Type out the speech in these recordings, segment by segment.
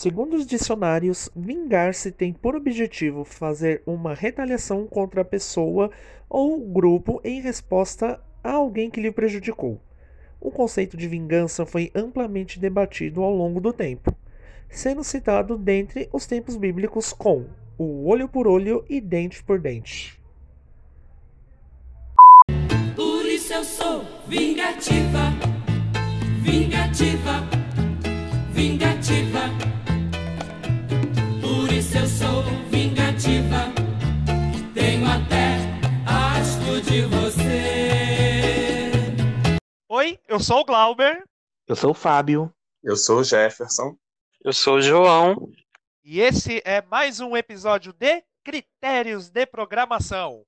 Segundo os dicionários, vingar-se tem por objetivo fazer uma retaliação contra a pessoa ou grupo em resposta a alguém que lhe prejudicou. O conceito de vingança foi amplamente debatido ao longo do tempo, sendo citado dentre os tempos bíblicos com o olho por olho e dente por dente. Por isso eu sou vingativa, vingativa, vingativa. Tenho até asco de você. Oi, eu sou o Glauber Eu sou o Fábio. Eu sou o Jefferson. Eu sou o João. e esse é mais um episódio de Critérios de Programação.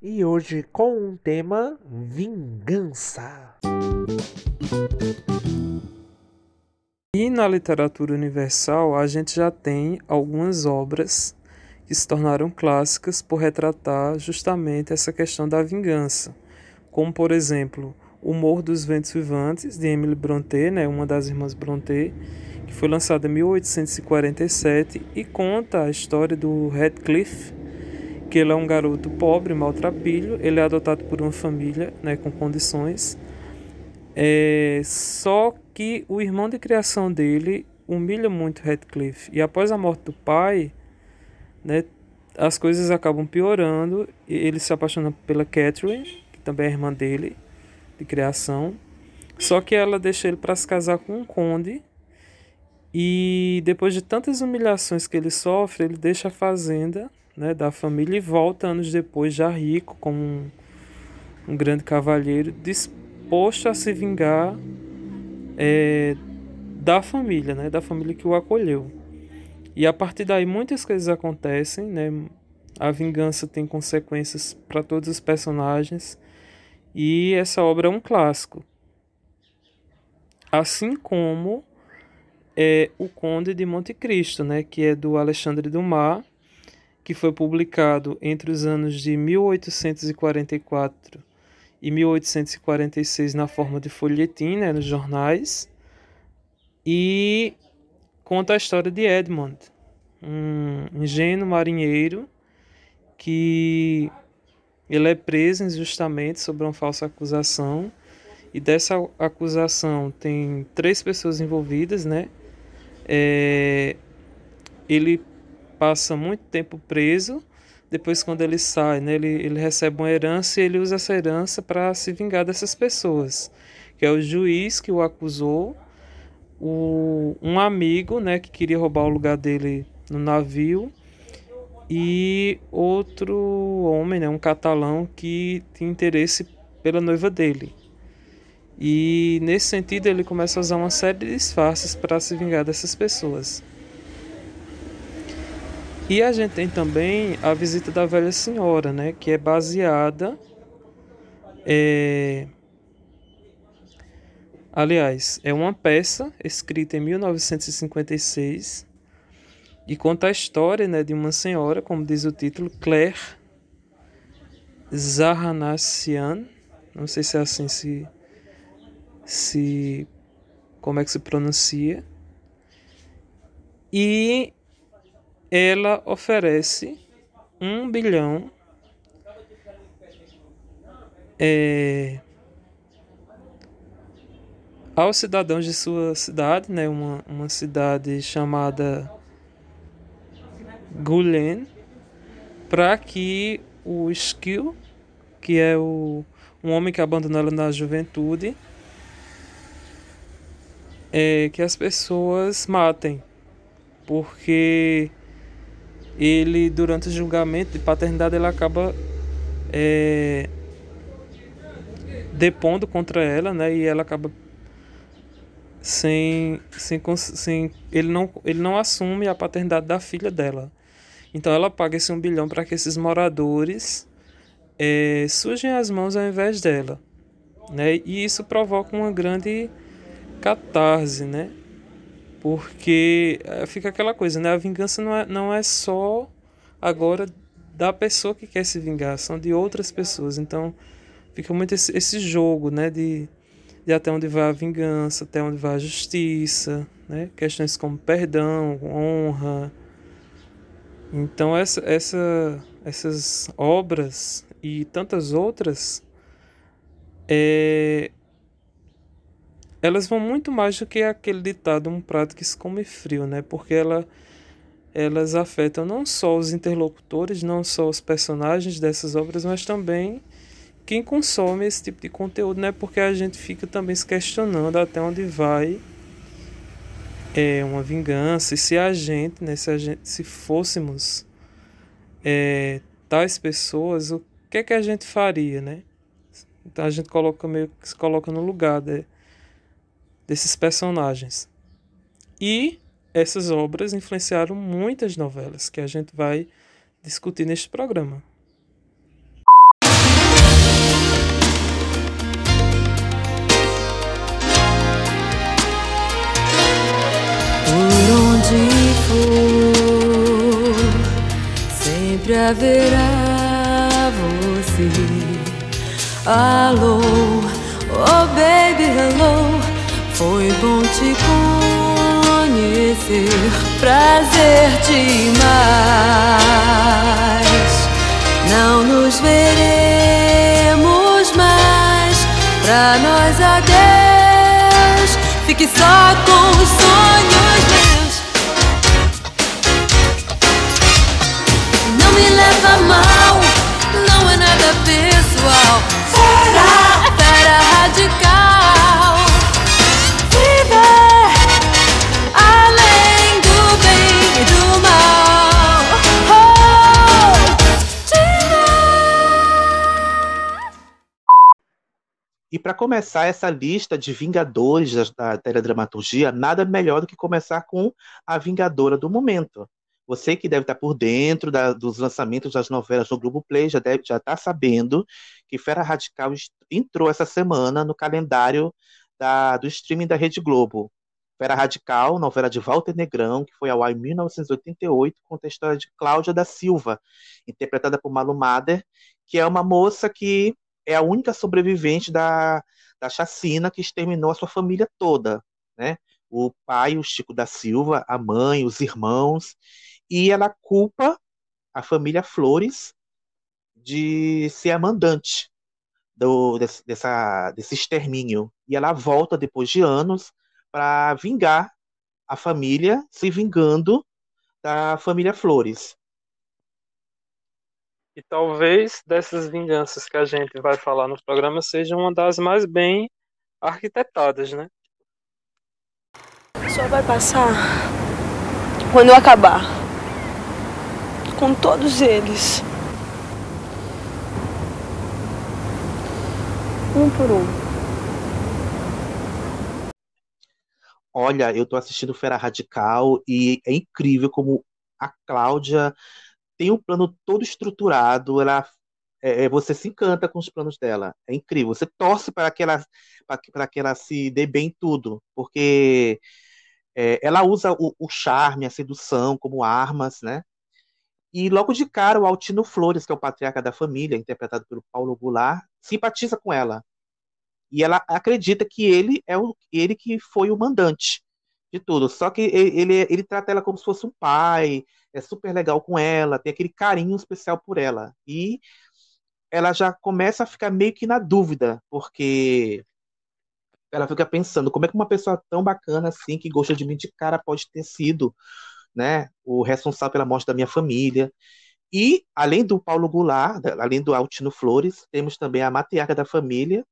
E hoje com um tema vingança. E na literatura universal, a gente já tem algumas obras que se tornaram clássicas por retratar justamente essa questão da vingança, como por exemplo, O Morro dos Ventos Vivantes, de Emily Brontë, né, uma das irmãs Brontë, que foi lançada em 1847 e conta a história do Radcliffe, que ele é um garoto pobre, maltrapilho, ele é adotado por uma família né, com condições, é, só que o irmão de criação dele humilha muito Radcliffe. E após a morte do pai, né, as coisas acabam piorando. E ele se apaixona pela Catherine, que também é irmã dele, de criação. Só que ela deixa ele para se casar com um conde. E depois de tantas humilhações que ele sofre, ele deixa a fazenda né, da família e volta anos depois, já rico, como um, um grande cavalheiro, disposto a se vingar é, da família, né, da família que o acolheu. E a partir daí muitas coisas acontecem, né? A vingança tem consequências para todos os personagens e essa obra é um clássico. Assim como é O Conde de Monte Cristo, né, que é do Alexandre Dumas, que foi publicado entre os anos de 1844 e 1846 na forma de folhetim, né, nos jornais, e conta a história de Edmund, um ingênuo marinheiro que ele é preso injustamente sobre uma falsa acusação e dessa acusação tem três pessoas envolvidas, né? É, ele passa muito tempo preso. Depois, quando ele sai, né, ele, ele recebe uma herança e ele usa essa herança para se vingar dessas pessoas, que é o juiz que o acusou, o, um amigo, né, que queria roubar o lugar dele no navio e outro homem, né, um catalão que tinha interesse pela noiva dele. E nesse sentido ele começa a usar uma série de disfarces para se vingar dessas pessoas. E a gente tem também a visita da velha senhora, né, que é baseada é... Aliás, é uma peça escrita em 1956 e conta a história né, de uma senhora, como diz o título, Claire Zahanassian. Não sei se é assim se, se como é que se pronuncia. E ela oferece um bilhão é, aos cidadãos de sua cidade, né, uma, uma cidade chamada Gulen, para que o Skill, que é o, um homem que abandonou ela na juventude, é, que as pessoas matem, porque ele durante o julgamento de paternidade ele acaba é, depondo contra ela, né? E ela acaba sem, sem, sem ele não ele não assume a paternidade da filha dela. Então ela paga esse um bilhão para que esses moradores é, sujem as mãos ao invés dela, né? E isso provoca uma grande catarse, né? Porque é, fica aquela coisa, né? A vingança não é, não é só agora da pessoa que quer se vingar, são de outras pessoas. Então fica muito esse, esse jogo, né? De, de até onde vai a vingança, até onde vai a justiça, né? questões como perdão, honra. Então, essa, essa, essas obras e tantas outras, é, elas vão muito mais do que aquele ditado um prato que se come frio, né? Porque ela, elas afetam não só os interlocutores, não só os personagens dessas obras, mas também quem consome esse tipo de conteúdo, né? Porque a gente fica também se questionando até onde vai é uma vingança e se a gente, né, se, a gente, se fôssemos é, tais pessoas, o que é que a gente faria, né? Então a gente coloca meio que se coloca no lugar de, desses personagens. E essas obras influenciaram muitas novelas que a gente vai discutir neste programa. Sempre haverá você. Alô, oh baby, hello, foi bom te conhecer, prazer demais. Não nos veremos mais, pra nós adeus. Fique só com os sonhos radical. Viver além do bem e do mal. Oh, E para começar essa lista de vingadores da, teledramaturgia, nada melhor do que começar com a Vingadora do momento. Você que deve estar por dentro da- dos lançamentos das novelas no Globoplay já deve já está sabendo que Fera Radical entrou essa semana no calendário da- do streaming da Rede Globo. Fera Radical, novela de Walter Negrão, que foi ao ar em 1988, conta a história de Cláudia da Silva, interpretada por Malu Mader, que é uma moça que é a única sobrevivente da, da chacina que exterminou a sua família toda, né? O pai, o Chico da Silva, a mãe, os irmãos, e ela culpa a família Flores de ser a mandante do, desse, dessa, desse extermínio. E ela volta depois de anos para vingar a família, se vingando da família Flores. E talvez dessas vinganças que a gente vai falar no programa seja uma das mais bem arquitetadas, né? Só vai passar quando eu acabar com todos eles. Um por um. Olha, eu tô assistindo Fera Radical e é incrível como a Cláudia tem um plano todo estruturado, ela é, é, você se encanta com os planos dela. É incrível. Você torce para que ela para que ela se dê bem em tudo, porque é, ela usa o, o charme, a sedução como armas, né? E logo de cara, o Altino Flores, que é o patriarca da família, interpretado pelo Paulo Goulart, simpatiza com ela. E ela acredita que ele é o, ele que foi o mandante de tudo. Só que ele, ele, trata ela como se fosse um pai, é super legal com ela, tem aquele carinho especial por ela. E ela já começa a ficar meio que na dúvida, porque ela fica pensando como é que uma pessoa tão bacana assim, que gosta de mim de cara, pode ter sido né, o responsável pela morte da minha família. E, além do Paulo Goulart, além do Altino Flores, temos também a matriarca da família,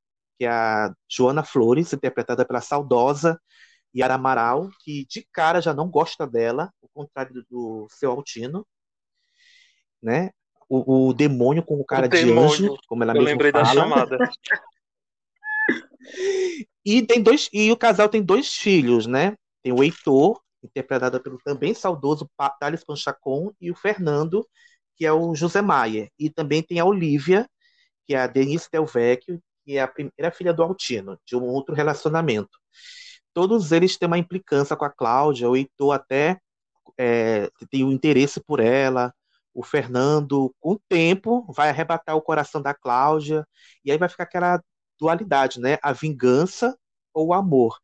que é a Joana Flores, interpretada pela saudosa Yara Amaral, que de cara já não gosta dela, ao contrário do, do seu Altino, né? O, o demônio com o cara de demônio. anjo, como ela Eu mesma lembrei da fala. chamada. E tem dois, e o casal tem dois filhos, né? Tem o Heitor, interpretado pelo também saudoso Thales Panchacon, e o Fernando, que é o José Maier. E também tem a Olivia, que é a Denise Del Vecchio, que é a primeira filha do Altino, de um outro relacionamento. Todos eles têm uma implicância com a Cláudia, o Heitor até é, tem um interesse por ela, o Fernando, com o tempo, vai arrebatar o coração da Cláudia, e aí vai ficar aquela dualidade, né? A vingança ou amor.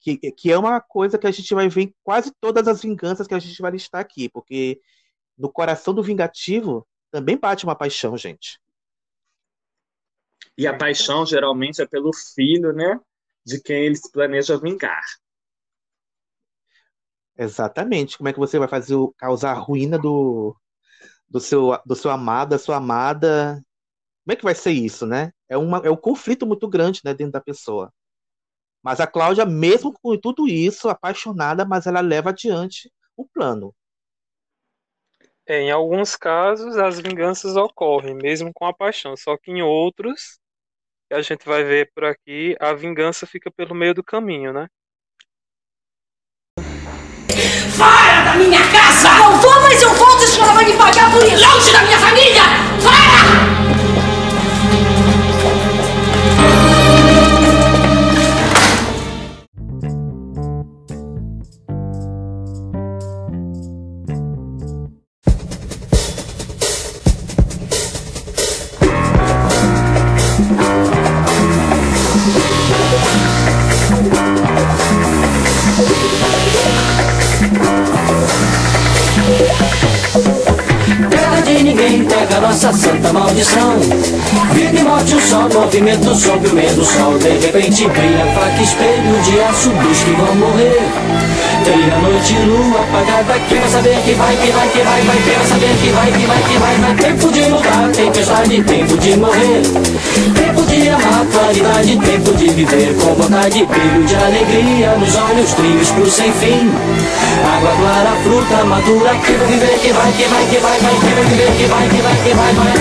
Que, que é uma coisa que a gente vai ver em quase todas as vinganças que a gente vai listar aqui, porque no coração do vingativo também bate uma paixão, gente. E a paixão geralmente é pelo filho, né? De quem ele se planeja vingar. Exatamente. Como é que você vai fazer o, causar a ruína do, do, seu, do seu amado, da sua amada? Como é que vai ser isso, né? É, uma, é um conflito muito grande né, dentro da pessoa. Mas a Cláudia, mesmo com tudo isso, apaixonada, mas ela leva adiante o plano. É, em alguns casos, as vinganças ocorrem, mesmo com a paixão. Só que em outros, a gente vai ver por aqui, a vingança fica pelo meio do caminho, né? Fora da minha casa! Não vou, mas eu volto, a senhora vai me pagar por isso! Longe da minha família! Fora! Nossa santa maldição. Vida e morte, um só movimento sob o medo sol. De repente brilha faca, espelho de aço dos que vão morrer. Trilha noite, lua apagada, vai saber que vai, que vai, que vai, vai, vai saber que vai, que vai, que vai, vai. Tempo de lutar, tempestade, tempo de morrer. Tempo de amar, claridade, tempo de viver com vontade, brilho de alegria nos olhos, trilhos pro sem fim. Água clara, fruta madura, que vai viver, que vai, que vai, que vai, vai, que vai viver, que vai, que vai, que vai, vai.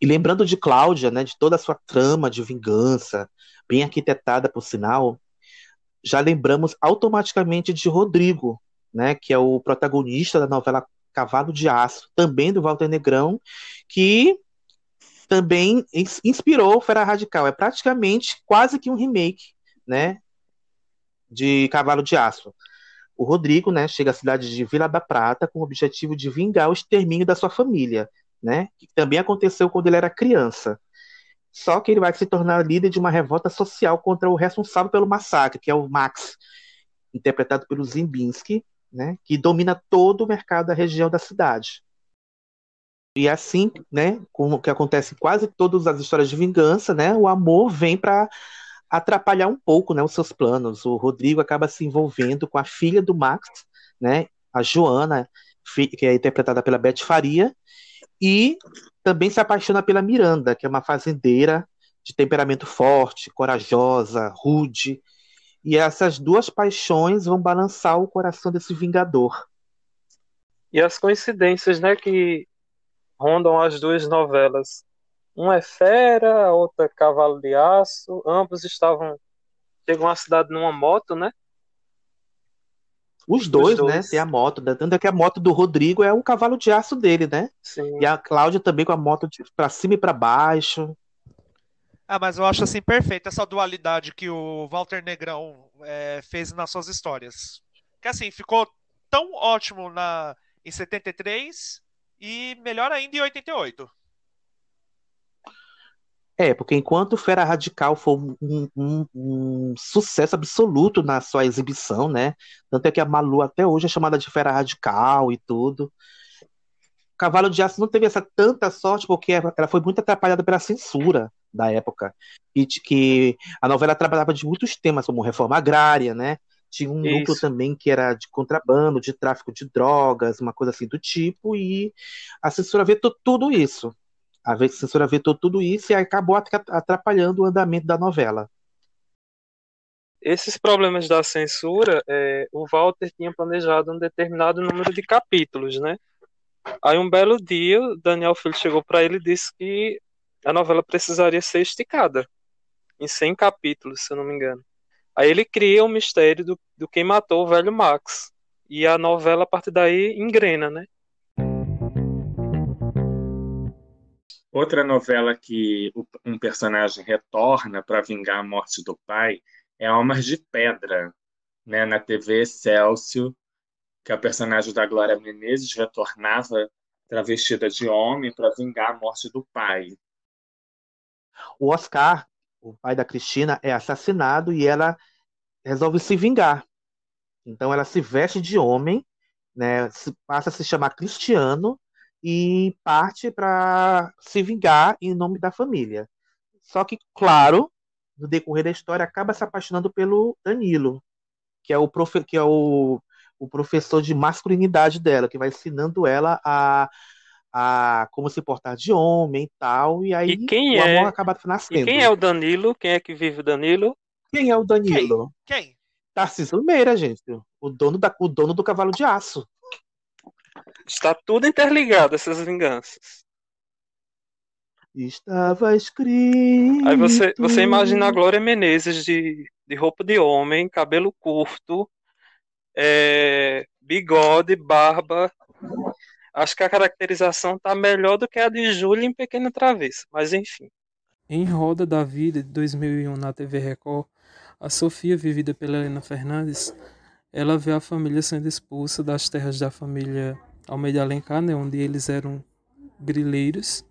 E lembrando de Cláudia, né, de toda a sua trama de vingança, bem arquitetada por sinal, já lembramos automaticamente de Rodrigo, né, que é o protagonista da novela Cavalo de Aço, também do Walter Negrão, que também ins- inspirou o Fera Radical. É praticamente quase que um remake, né, de Cavalo de Aço. O Rodrigo, né, chega à cidade de Vila da Prata com o objetivo de vingar o extermínio da sua família, né, que também aconteceu quando ele era criança. Só que ele vai se tornar líder de uma revolta social contra o responsável pelo massacre, que é o Max, interpretado pelo Zimbinski, né, que domina todo o mercado da região da cidade. E assim, né, como que acontece em quase todas as histórias de vingança, né, o amor vem para atrapalhar um pouco, né, os seus planos. O Rodrigo acaba se envolvendo com a filha do Max, né, a Joana, que é interpretada pela Beth Faria, e também se apaixona pela Miranda, que é uma fazendeira de temperamento forte, corajosa, rude. E essas duas paixões vão balançar o coração desse vingador. E as coincidências, né, que rondam as duas novelas. Um é Fera, a outra é Cavalo de Aço. Ambos estavam. Chegam à cidade numa moto, né? Os dois, dois. né? Tem a moto, né? tanto é que a moto do Rodrigo é o cavalo de aço dele, né? Sim. E a Cláudia também com a moto de pra cima e pra baixo. Ah, mas eu acho assim perfeito essa dualidade que o Walter Negrão é, fez nas suas histórias. Que assim, ficou tão ótimo na, em 73 e melhor ainda em 88. É, porque enquanto Fera Radical foi um, um- um sucesso absoluto na sua exibição, né? Tanto é que a Malu até hoje é chamada de Fera Radical e tudo. Cavalo de Aço não teve essa tanta sorte porque ela foi muito atrapalhada pela censura da época. E de que a novela trabalhava de muitos temas, como reforma agrária, né? Tinha um núcleo Isso. também que era de contrabando, de tráfico de drogas, uma coisa assim do tipo, e a censura vetou tudo isso. A censura vetou tudo isso e acabou atra- atrapalhando o andamento da novela. Esses problemas da censura, é, o Walter tinha planejado um determinado número de capítulos, né? Aí um belo dia, Daniel Filho chegou para ele e disse que a novela precisaria ser esticada em 100 capítulos, se eu não me engano. Aí ele cria o mistério do, do quem matou o velho Max. E a novela, a partir daí, engrena, né? Outra novela que um personagem retorna para vingar a morte do pai é Almas de Pedra, né, na TV Excelsior, que é o personagem da Glória Menezes retornava travestida de homem para vingar a morte do pai. O Oscar, o pai da Cristina, é assassinado e ela resolve se vingar. Então ela se veste de homem, né, se- passa a se chamar Cristiano e parte para se vingar em nome da família. Só que, claro, no decorrer da história, acaba se apaixonando pelo Danilo, que é o, profe que é o, o professor de masculinidade dela, que vai ensinando ela a, a como se portar de homem e tal, e aí E quem o é? amor acaba E nascendo. quem é o Danilo? Quem é que vive o Danilo? Quem é o Danilo? Quem? Tarcísio Meira, gente. O dono, da, o dono do cavalo de aço. Está tudo interligado, essas vinganças. Estava escrito. Aí você, você imagina a Glória Menezes de, de roupa de homem, cabelo curto, é, bigode, barba. Acho que a caracterização tá melhor do que a de Júlia em Pequena Travessa, mas enfim. Em Roda da Vida, de 2001, na TV Record, a Sofia, vivida pela Helena Fernandes, ela vê a família sendo expulsa das terras da família Almeida Alencar, né, onde eles eram grileiros,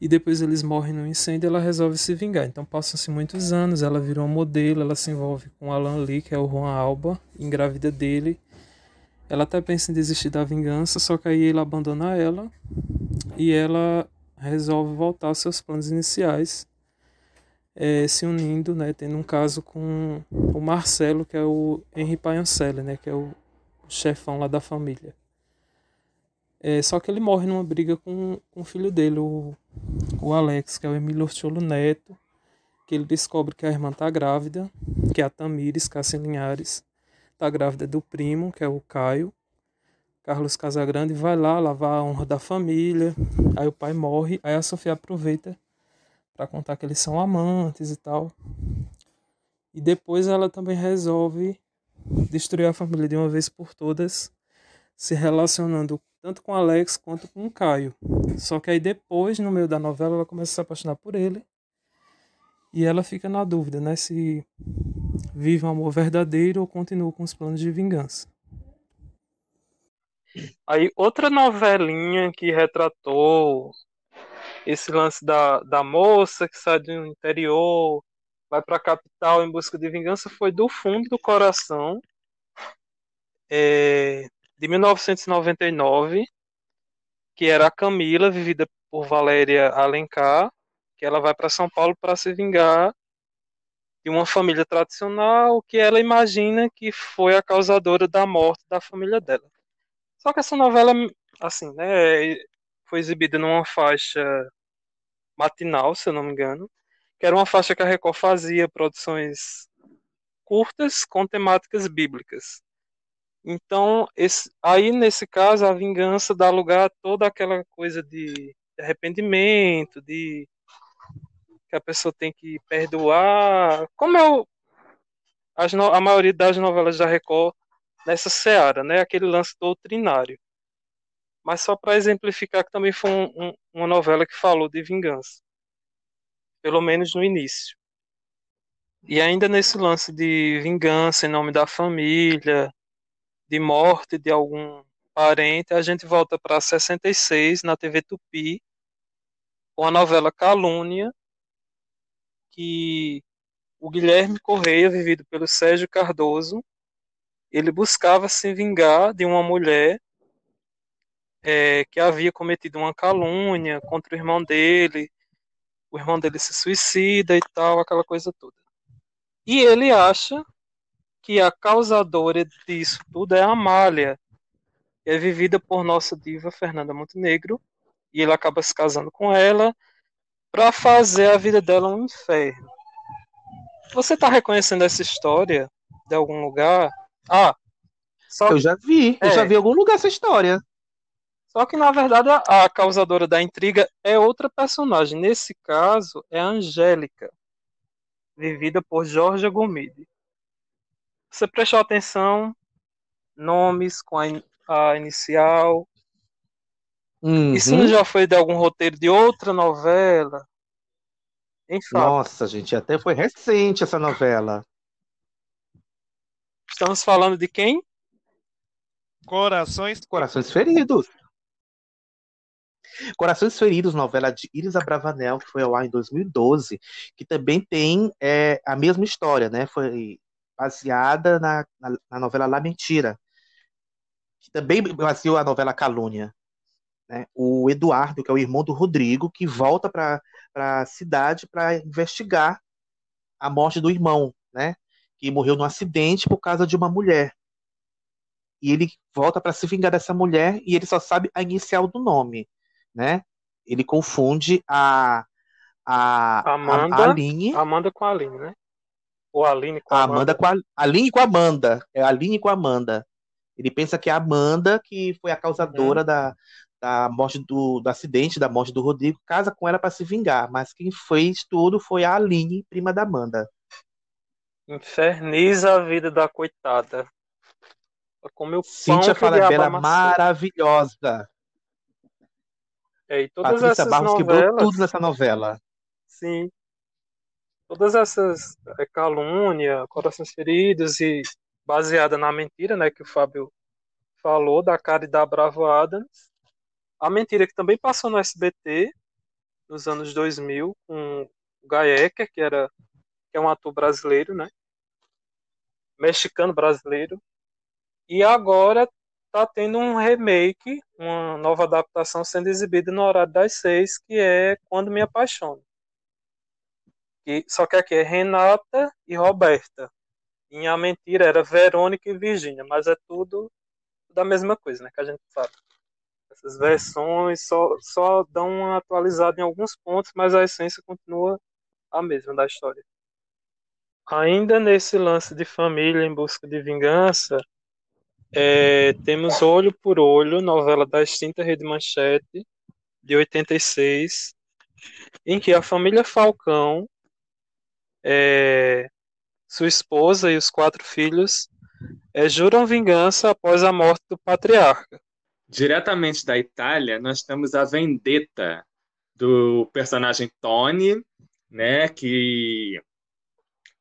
e depois eles morrem no incêndio ela resolve se vingar. Então passam-se muitos anos, ela virou um modelo, ela se envolve com Alan Lee, que é o Juan Alba, engravida dele. Ela até pensa em desistir da vingança, só que aí ele abandona ela e ela resolve voltar aos seus planos iniciais, eh, se unindo, né, tendo um caso com o Marcelo, que é o Henri Paioncelli, né, que é o chefão lá da família. É, só que ele morre numa briga com, com o filho dele, o, o Alex, que é o Emílio Ortiolo Neto, que ele descobre que a irmã tá grávida, que é a Tamires Cássia Linhares, tá grávida do primo, que é o Caio, Carlos Casagrande, vai lá lavar a honra da família, aí o pai morre, aí a Sofia aproveita para contar que eles são amantes e tal. E depois ela também resolve destruir a família de uma vez por todas, se relacionando tanto com Alex quanto com Caio. Só que aí depois, no meio da novela, ela começa a se apaixonar por ele. E ela fica na dúvida, né? Se vive um amor verdadeiro ou continua com os planos de vingança. Aí, outra novelinha que retratou esse lance da, da moça que sai do interior, vai para a capital em busca de vingança foi Do Fundo do Coração, é, de 1999, que era a Camila, vivida por Valéria Alencar, que ela vai para São Paulo para se vingar de uma família tradicional que ela imagina que foi a causadora da morte da família dela. Só que essa novela, assim, né, foi exibida numa faixa matinal, se eu não me engano, que era uma faixa que a Record fazia produções curtas com temáticas bíblicas. Então, esse, aí nesse caso, a vingança dá lugar a toda aquela coisa de, arrependimento, de que a pessoa tem que perdoar. Como é o, as a maioria das novelas da Record nessa seara, né? Aquele lance doutrinário. Mas só para exemplificar que também foi um, um, uma novela que falou de vingança. Pelo menos no início. E ainda nesse lance de vingança em nome da família, de morte de algum parente, a gente volta para 66 na TV Tupi, com a novela Calúnia, que o Guilherme Correia, vivido pelo Sérgio Cardoso, ele buscava se vingar de uma mulher é, que havia cometido uma calúnia contra o irmão dele, o irmão dele se suicida e tal, aquela coisa toda. E ele acha que a causadora disso tudo é a Amália, que é vivida por nossa diva Fernanda Montenegro, e ele acaba se casando com ela para fazer a vida dela um inferno. Você tá reconhecendo essa história de algum lugar? Ah, só Eu já vi, eu É. já vi em algum lugar essa história. Só que na verdade a, a causadora da intriga é outra personagem. Nesse caso é a Angélica, vivida por Georgia Gomide. Você prestou atenção? Nomes com a, in- a inicial. Isso Uhum. não já foi de algum roteiro de outra novela? Fato, Nossa, gente, até foi recente essa novela. estamos falando de quem? Corações. Corações Feridos. Corações Feridos, novela de Iris Abravanel, que foi ao ar em 2012, que também tem é, a mesma história, né? Foi baseada na, na, na novela La Mentira, que também baseou a novela Calúnia. Né? O Eduardo, que é o irmão do Rodrigo, que volta para a cidade para investigar a morte do irmão, né? que morreu num acidente por causa de uma mulher. E ele volta para se vingar dessa mulher e ele só sabe a inicial do nome, né? Ele confunde a a Amanda, a, Aline, Amanda com a Aline, né? Ou a Aline com a, a Amanda com a Aline com a Amanda, é a Aline com a Amanda. Ele pensa que é a Amanda que foi a causadora Uhum. da, da morte do, do acidente, da morte do Rodrigo, casa com ela para se vingar, mas quem fez tudo foi a Aline, prima da Amanda. Inferniza a vida da coitada. Comeu pão Cíntia Falabella, maravilhosa. É, e todas Patrícia essas Barros quebrou novelas, tudo nessa novela. sim, todas essas é, calúnia, corações feridos e baseada na mentira, né, que o Fábio falou, da cara e da Bravo Adams. A mentira que também passou no SBT nos anos 2000 com o Gaecker, que era que é um ator brasileiro, né? Mexicano brasileiro. E agora tá tendo um remake, uma nova adaptação sendo exibida no horário das seis, que é Quando Me Apaixono. E, só que aqui é Renata e Roberta. Em A Mentira era Verônica e Virgínia, mas é tudo da mesma coisa, né? Que a gente sabe. Essas versões só, só dão uma atualizada em alguns pontos, mas a essência continua a mesma da história. Ainda nesse lance de família em busca de vingança, é, temos Olho por Olho, novela da extinta Rede Manchete, de 86, em que a família Falcão, é, sua esposa e os quatro filhos é, juram vingança após a morte do patriarca. Diretamente da Itália, nós temos a vendetta do personagem Tony, né, que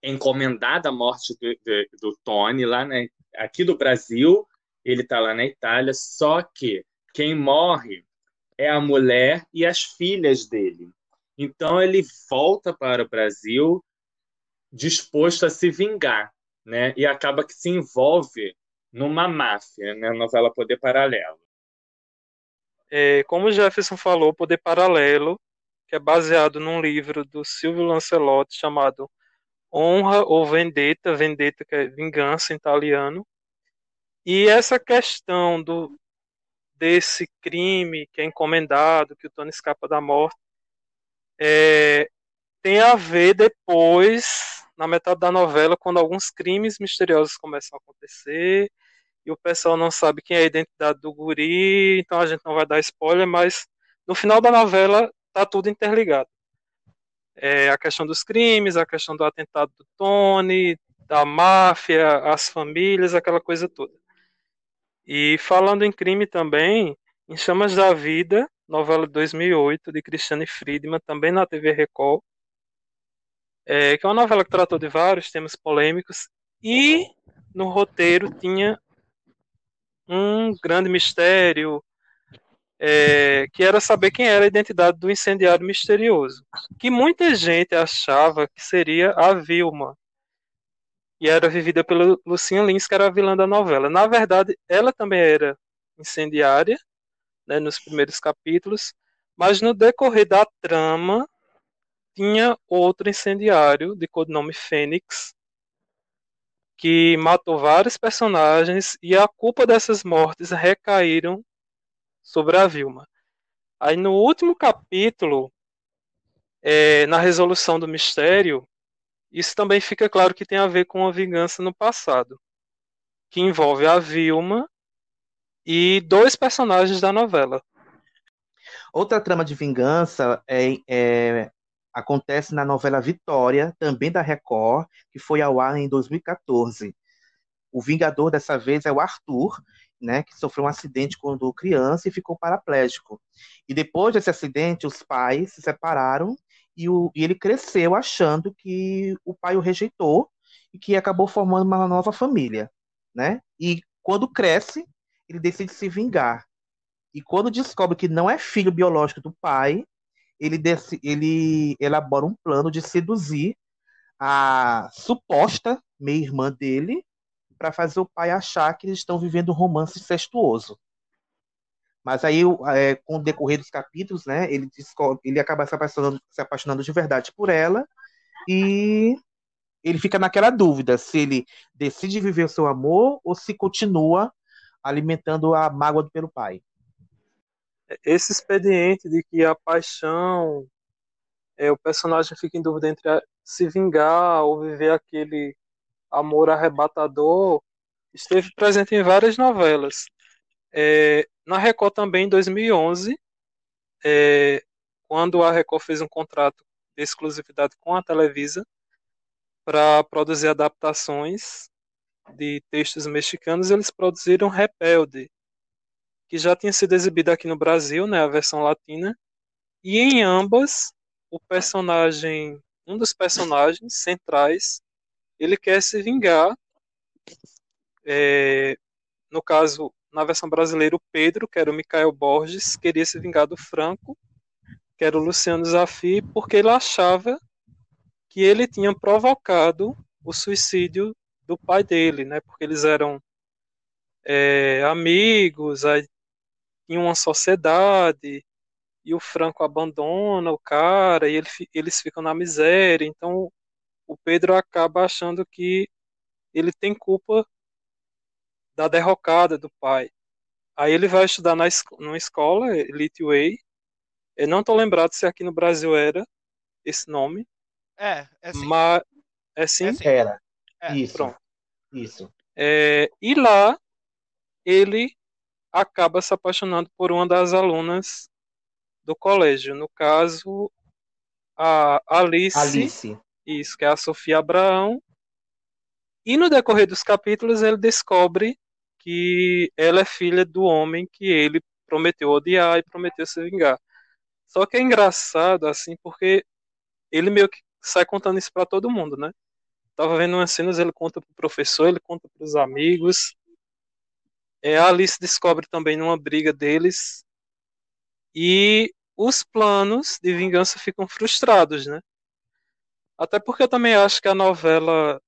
é encomendada a morte do, do, do Tony lá né, aqui do Brasil, ele está lá na Itália, só que quem morre é a mulher e as filhas dele. Então ele volta para o Brasil disposto a se vingar, né? E acaba que se envolve numa máfia, né? Novela Poder Paralelo. É, como o Jefferson falou, Poder Paralelo, que é baseado num livro do Silvio Lancelotti chamado Honra ou Vendetta, Vendetta que é vingança em italiano. E essa questão do desse crime que é encomendado, que o Tony escapa da morte, é, tem a ver depois, na metade da novela, quando alguns crimes misteriosos começam a acontecer e o pessoal não sabe quem é a identidade do guri, então a gente não vai dar spoiler, mas no final da novela tá tudo interligado. É, a questão dos crimes, a questão do atentado do Tony, da máfia, as famílias, aquela coisa toda. E falando em crime também, em Chamas da Vida, novela de 2008 de Cristiane Friedman, também na TV Record, é, que é uma novela que tratou de vários temas polêmicos e no roteiro tinha um grande mistério é, que era saber quem era a identidade do incendiário misterioso, que muita gente achava que seria a Vilma, e era vivida pela Lucinha Lins, que era a vilã da novela. Na verdade, ela também era incendiária, né, nos primeiros capítulos, mas no decorrer da trama tinha outro incendiário de codinome Fênix que matou vários personagens e a culpa dessas mortes recaíram sobre a Vilma. Aí no último capítulo, é, na resolução do mistério, isso também fica claro que tem a ver com a vingança no passado, que envolve a Vilma e dois personagens da novela. Outra trama de vingança é, é, acontece na novela Vitória, também da Record, que foi ao ar em 2014. O vingador dessa vez é o Arthur, né, que sofreu um acidente quando criança e ficou paraplégico. E depois desse acidente, os pais se separaram e, o, e ele cresceu achando que o pai o rejeitou e que acabou formando uma nova família, né? E quando cresce, ele decide se vingar. E quando descobre que não é filho biológico do pai, ele, desse, ele elabora um plano de seduzir a suposta meia-irmã dele para fazer o pai achar que eles estão vivendo um romance incestuoso. Mas aí, é, com o decorrer dos capítulos, né, ele, descobre, ele acaba se apaixonando, se apaixonando de verdade por ela e ele fica naquela dúvida se ele decide viver o seu amor ou se continua alimentando a mágoa pelo pai. Esse expediente de que a paixão, é, o personagem fica em dúvida entre a, se vingar ou viver aquele amor arrebatador, esteve presente em várias novelas. É, na Record também, em 2011, é, quando a Record fez um contrato de exclusividade com a Televisa para produzir adaptações de textos mexicanos, eles produziram Rebelde, que já tinha sido exibida aqui no Brasil, né, a versão latina, e em ambas o personagem, um dos personagens centrais, ele quer se vingar. É, no caso, na versão brasileira, o Pedro, que era o Michael Borges, queria se vingar do Franco, que era o Luciano Zafi, porque ele achava que ele tinha provocado o suicídio do pai dele, né? Porque eles eram é, amigos, aí em uma sociedade e o Franco abandona o cara e ele, eles ficam na miséria. Então o Pedro acaba achando que ele tem culpa da derrocada do pai. Aí ele vai estudar na numa escola, Elite Way. Eu não estou lembrado se aqui no Brasil era esse nome. É, é sim. Mas é sim? É sim. Era. É, Isso. Pronto. Isso. É, e lá ele acaba se apaixonando por uma das alunas do colégio. No caso, a Alice, Alice. Isso, que é a Sofia Abraão. E no decorrer dos capítulos ele descobre que ela é filha do homem que ele prometeu odiar e prometeu se vingar. Só que é engraçado assim, porque ele meio que sai contando isso para todo mundo, né? Tava vendo umas cenas, ele conta pro professor, ele conta pros amigos. É, a Alice descobre também numa briga deles. E os planos de vingança ficam frustrados, né? Até porque eu também acho que a novela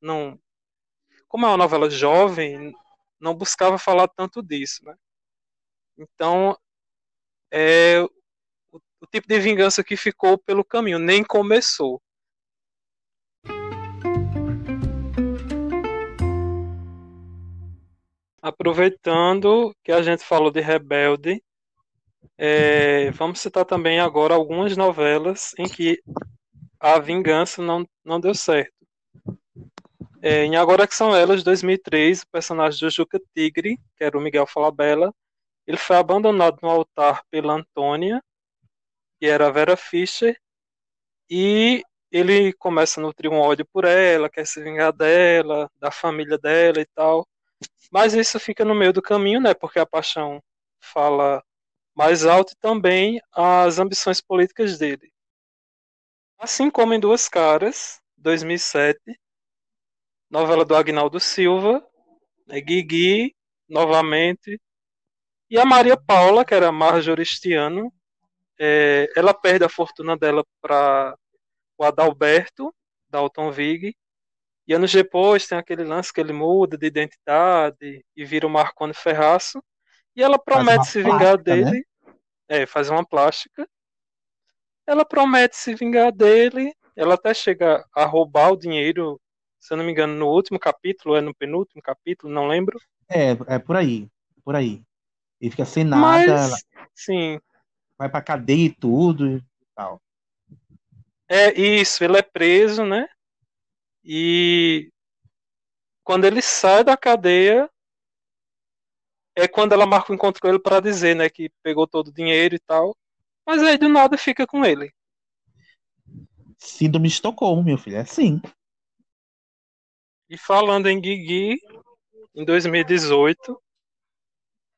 não. Como é uma novela jovem, não buscava falar tanto disso, né? Então, é o, o tipo de vingança que ficou pelo caminho, nem começou. Aproveitando que a gente falou de Rebelde, é, vamos citar também agora algumas novelas em que a vingança não, não deu certo. É, em Agora Que São Elas, 2003, o personagem do Juca Tigre, que era o Miguel Falabella, ele foi abandonado no altar pela Antônia, que era a Vera Fischer, e ele começa a nutrir um ódio por ela, quer se vingar dela, da família dela e tal. Mas isso fica no meio do caminho, né? Porque a paixão fala mais alto e também as ambições políticas dele. Assim como em Duas Caras, 2007, novela do Agnaldo Silva, né, Guigui, novamente, e a Maria Paula, que era Marjorie Stiano, é, ela perde a fortuna dela para o Adalberto, Dalton Vig, e anos depois tem aquele lance que ele muda de identidade e vira o Marconi Ferraço. E ela promete se vingar plástica, né? dele. É, faz uma plástica. Ela promete se vingar dele. Ela até chega a roubar o dinheiro, se eu não me engano, no último capítulo, é no penúltimo capítulo, não lembro. É, é por aí. Por aí. Ele fica sem nada, Mas, sim. vai pra cadeia e tudo e tal. É isso, ele é preso, né? E quando ele sai da cadeia, é quando ela marca o encontro com ele para dizer, né, que pegou todo o dinheiro e tal. Mas aí do nada fica com ele. Síndrome de Estocolmo, meu filho, é assim. E falando em Guigui, em 2018,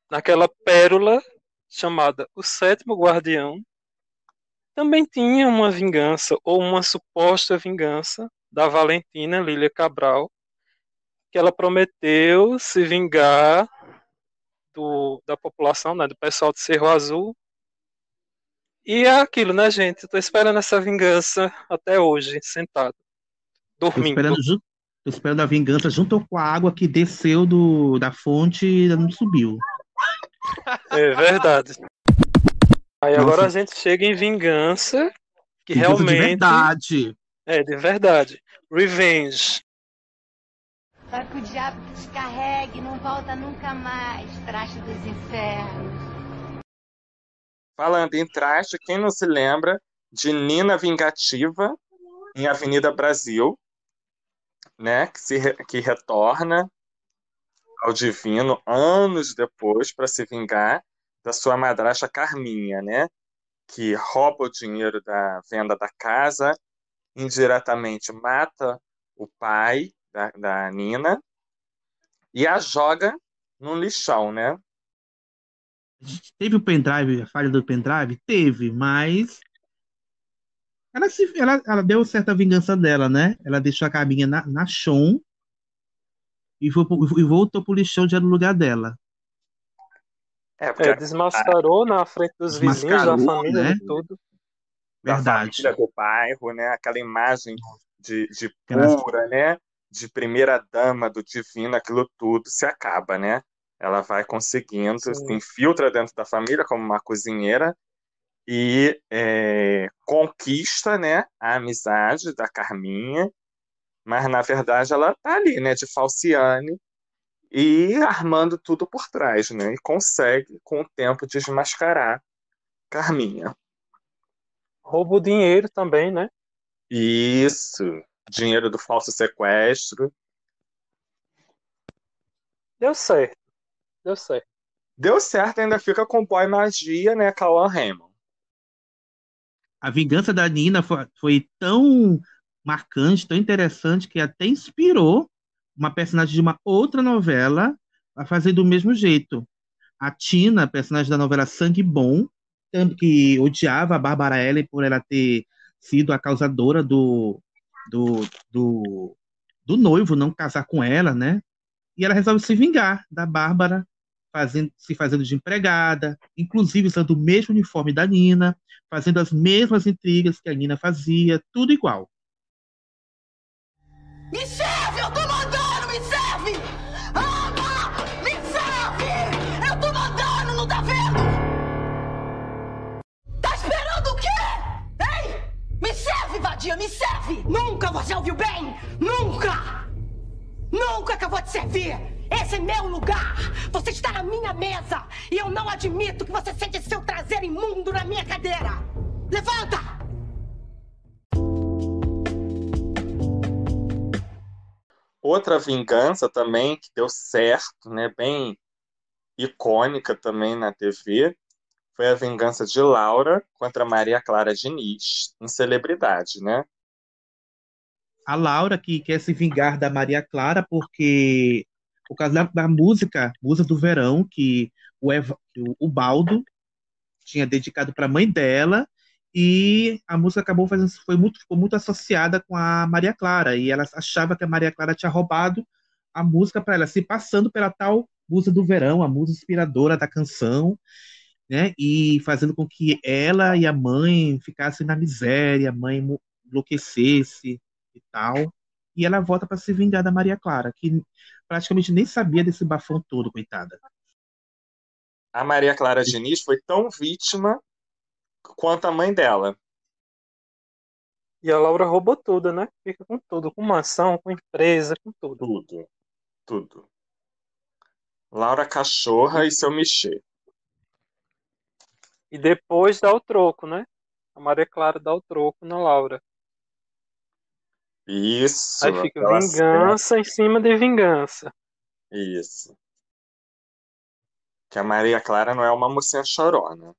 naquela pérola chamada O Sétimo Guardião, também tinha uma vingança, ou uma suposta vingança, da Valentina Lília Cabral, que ela prometeu se vingar do, da população, né, do pessoal do Cerro Azul. E é aquilo, né, gente? Tô esperando essa vingança até hoje, sentado, Tô dormindo. esperando, ju- tô esperando a vingança junto com a água que desceu do, da fonte e ainda não subiu. É verdade. Aí Nossa. agora a gente chega em vingança, que Vingança de realmente verdade. é de verdade. Revenge. Vai pro diabo que te carregue, não volta nunca mais, traste dos infernos. Falando em traste, quem não se lembra de Nina Vingativa em Avenida Brasil, né, que, se que retorna ao divino anos depois para se vingar da sua madrasta Carminha, né, que rouba o dinheiro da venda da casa, indiretamente mata o pai da, da Nina e a joga num lixão, né? Teve o pendrive, a falha do pendrive? Teve, mas ela, se, ela, ela deu certa vingança dela, né? Ela deixou a cabinha na, na chão e, foi, e voltou pro lixão já no lugar dela. É, porque É, desmascarou na frente dos vizinhos, da família, né? de tudo. da Verdade. família do bairro, né? Aquela imagem de, de pura, né? De primeira dama do divino, aquilo tudo se acaba, né? Ela vai conseguindo, Sim. se infiltra dentro da família como uma cozinheira e é, conquista, né? A amizade da Carminha, mas na verdade ela tá ali, né? De falciane e armando tudo por trás, né? E consegue, com o tempo, desmascarar Carminha. Rouba o dinheiro também, né? Isso, dinheiro do falso sequestro. Deu certo. Deu certo. Deu certo, ainda fica com o boy magia, né, Cauã Raymond. A vingança da Nina foi, foi tão marcante, tão interessante, que até inspirou uma personagem de uma outra novela a fazer do mesmo jeito. A Tina, personagem da novela Sangue Bom, tanto que odiava a Bárbara Ellen por ela ter sido a causadora do, do, do, do noivo não casar com ela, né? E ela resolve se vingar da Bárbara, fazendo, se fazendo de empregada, inclusive usando o mesmo uniforme da Nina, fazendo as mesmas intrigas que a Nina fazia, tudo igual. Me serve, eu tô mandando, me serve! Ama! Me serve! Eu tô mandando, não tá vendo? Tá esperando o quê? Ei! Me serve, vadia, me serve! Nunca você ouviu bem! Nunca! Nunca vou te servir! Esse é meu lugar! Você está na minha mesa! E eu não admito que você sente seu traseiro imundo na minha cadeira! Levanta! Outra vingança também que deu certo, né, bem icônica também na TV, foi a vingança de Laura contra Maria Clara Diniz, em celebridade, né? A Laura que quer se vingar da Maria Clara porque por causa da, da música, música do verão que o, Eva, o, Baldo tinha dedicado para a mãe dela e a música acabou fazendo foi muito ficou muito associada com a Maria Clara e ela achava que a Maria Clara tinha roubado a música para ela, se passando pela tal música do verão, a música inspiradora da canção, né? E fazendo com que ela e a mãe ficassem na miséria, a mãe enlouquecesse e tal. E ela volta para se vingar da Maria Clara, que praticamente nem sabia desse bafão todo, coitada. A Maria Clara Diniz foi tão vítima quanto a mãe dela. E a Laura roubou tudo, né? Fica com tudo, com mansão, com empresa, com tudo. Tudo, tudo. Laura Cachorra e seu Michê. E depois dá o troco, né? A Maria Clara dá o troco na Laura. Isso. Aí fica vingança em cima de vingança. Isso. Que a Maria Clara não é uma mocinha chorona.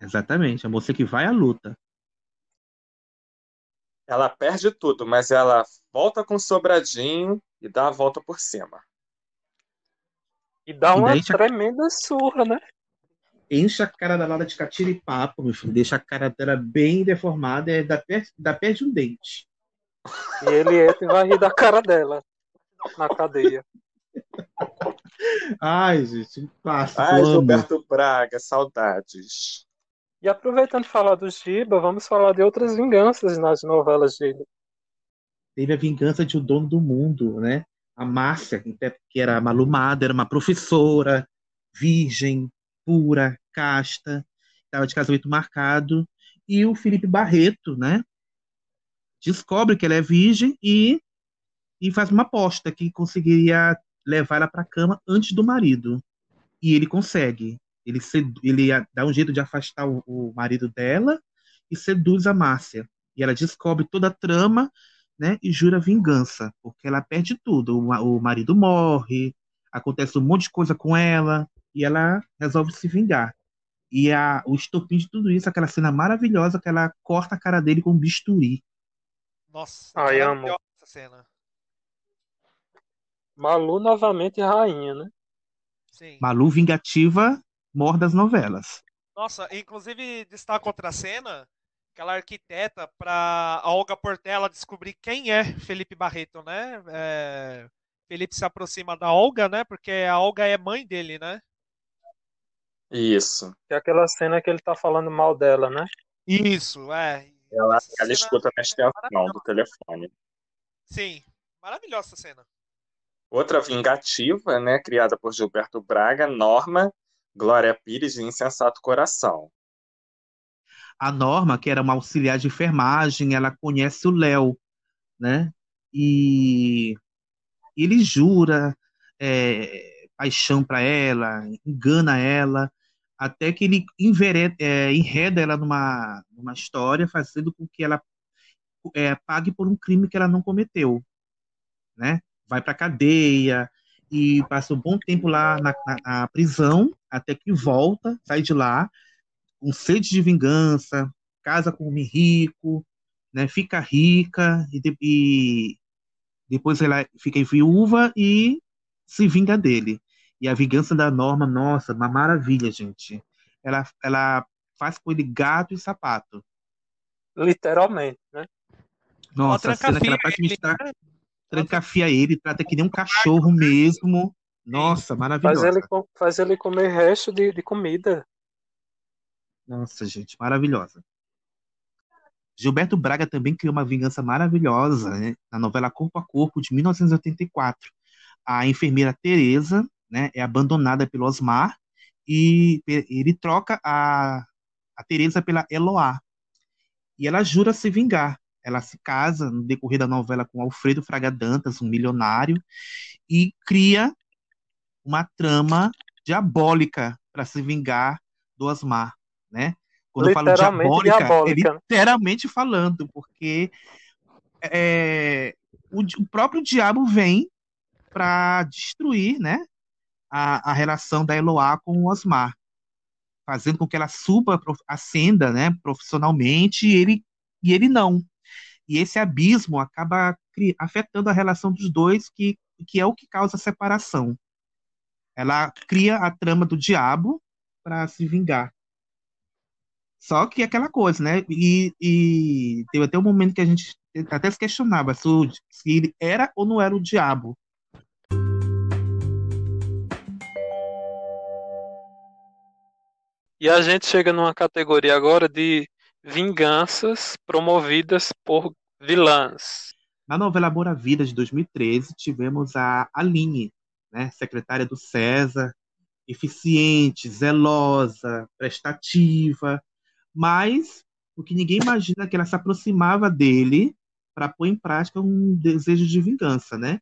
Exatamente, a moça que vai à luta. Ela perde tudo, mas ela volta com o sobradinho e dá a volta por cima. E dá E uma tremenda surra, né? Enche a cara da Laura de catiripapo, meu filho. Deixa a cara dela bem deformada, é, dá, per dá perde um dente. E ele entra e vai rir da cara dela na cadeia. Ai, gente, clássico. Ai, amo. Gilberto Braga, saudades. E aproveitando de falar do Giba, vamos falar de outras vinganças nas novelas dele. Teve a vingança de O Dono do Mundo, né? A Márcia, que era malumada, era uma professora, virgem, pura, casta, estava de casamento marcado. E o Felipe Barreto, né? Descobre que ela é virgem e, e faz uma aposta que conseguiria levar ela para a cama antes do marido. E ele consegue. Ele, sedu- ele dá um jeito de afastar o, o marido dela e seduz a Márcia. E ela descobre toda a trama, né? E jura vingança, porque ela perde tudo. O, o marido morre, acontece um monte de coisa com ela e ela resolve se vingar. E a, o estopim de tudo isso, aquela cena maravilhosa que ela corta a cara dele com um bisturi. Nossa, Ai, amo. essa cena. Malu novamente rainha, né? Sim. Malu vingativa, mor das novelas. Nossa, inclusive destaca outra cena que ela arquiteta para a Olga Portela descobrir quem é Felipe Barreto, né? É, Felipe se aproxima da Olga, né? Porque a Olga é mãe dele, né? Isso. Que é aquela cena que ele tá falando mal dela, né? Isso, é. Ela, ela escuta na extensão do telefone. Sim, maravilhosa essa cena. Outra vingativa, né, criada por Gilberto Braga, Norma, Glória Pires e Insensato Coração. A Norma, que era uma auxiliar de enfermagem, ela conhece o Léo, né? E ele jura é, paixão para ela, engana ela, até que ele é, enreda ela numa, numa história, fazendo com que ela é, pague por um crime que ela não cometeu, né? Vai para cadeia e passa um bom tempo lá na, na- na prisão, até que volta, sai de lá com sede de vingança, casa com um homem rico, né? Fica rica e, e depois ela fica viúva e se vinga dele. E a vingança da Norma, nossa, uma maravilha, gente. Ela, ela faz com ele gato e sapato. Literalmente, né? Nossa, a cena que ela praticamente né? tra- trancafia ele, trata que nem um cachorro mesmo. Nossa, Faz maravilhosa. ele, co- faz ele comer resto de, de comida. Nossa, gente, maravilhosa. Gilberto Braga também criou uma vingança maravilhosa, né, na novela Corpo a Corpo, de 1984. A enfermeira Teresa né, é abandonada pelo Osmar e ele troca a, a Teresa pela Eloá. E ela jura se vingar. Ela se casa no decorrer da novela com Alfredo Fraga Dantas, um milionário, e cria uma trama diabólica para se vingar do Osmar, né? Quando eu falo Literalmente diabólica, é diabólica, né? literalmente falando, porque é, o, o próprio diabo vem para destruir, né, a, a relação da Eloá com o Osmar, fazendo com que ela suba, ascenda, né, profissionalmente, e ele, e ele não. E esse abismo acaba afetando a relação dos dois, que, que é o que causa a separação. Ela cria a trama do diabo para se vingar. Só que aquela coisa, né? E, e teve até um momento que a gente até se questionava se, se ele era ou não era o diabo. E a gente chega numa categoria agora de vinganças promovidas por vilãs. Na novela Bora Vida de 2013, tivemos a Aline, né, secretária do César, eficiente, zelosa, prestativa, mas o que ninguém imagina é que ela se aproximava dele para pôr em prática um desejo de vingança, né?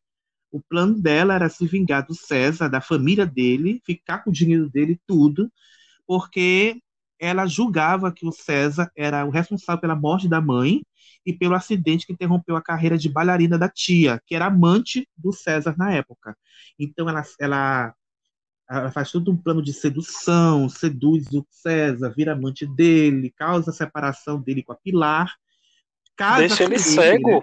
O plano dela era se vingar do César, da família dele, ficar com o dinheiro dele tudo, porque ela julgava que o César era o responsável pela morte da mãe e pelo acidente que interrompeu a carreira de bailarina da tia, que era amante do César na época. Então ela, ela, ela faz todo um plano de sedução, seduz o César, vira amante dele, causa a separação dele com a Pilar, casa Deixa com ele cego. né?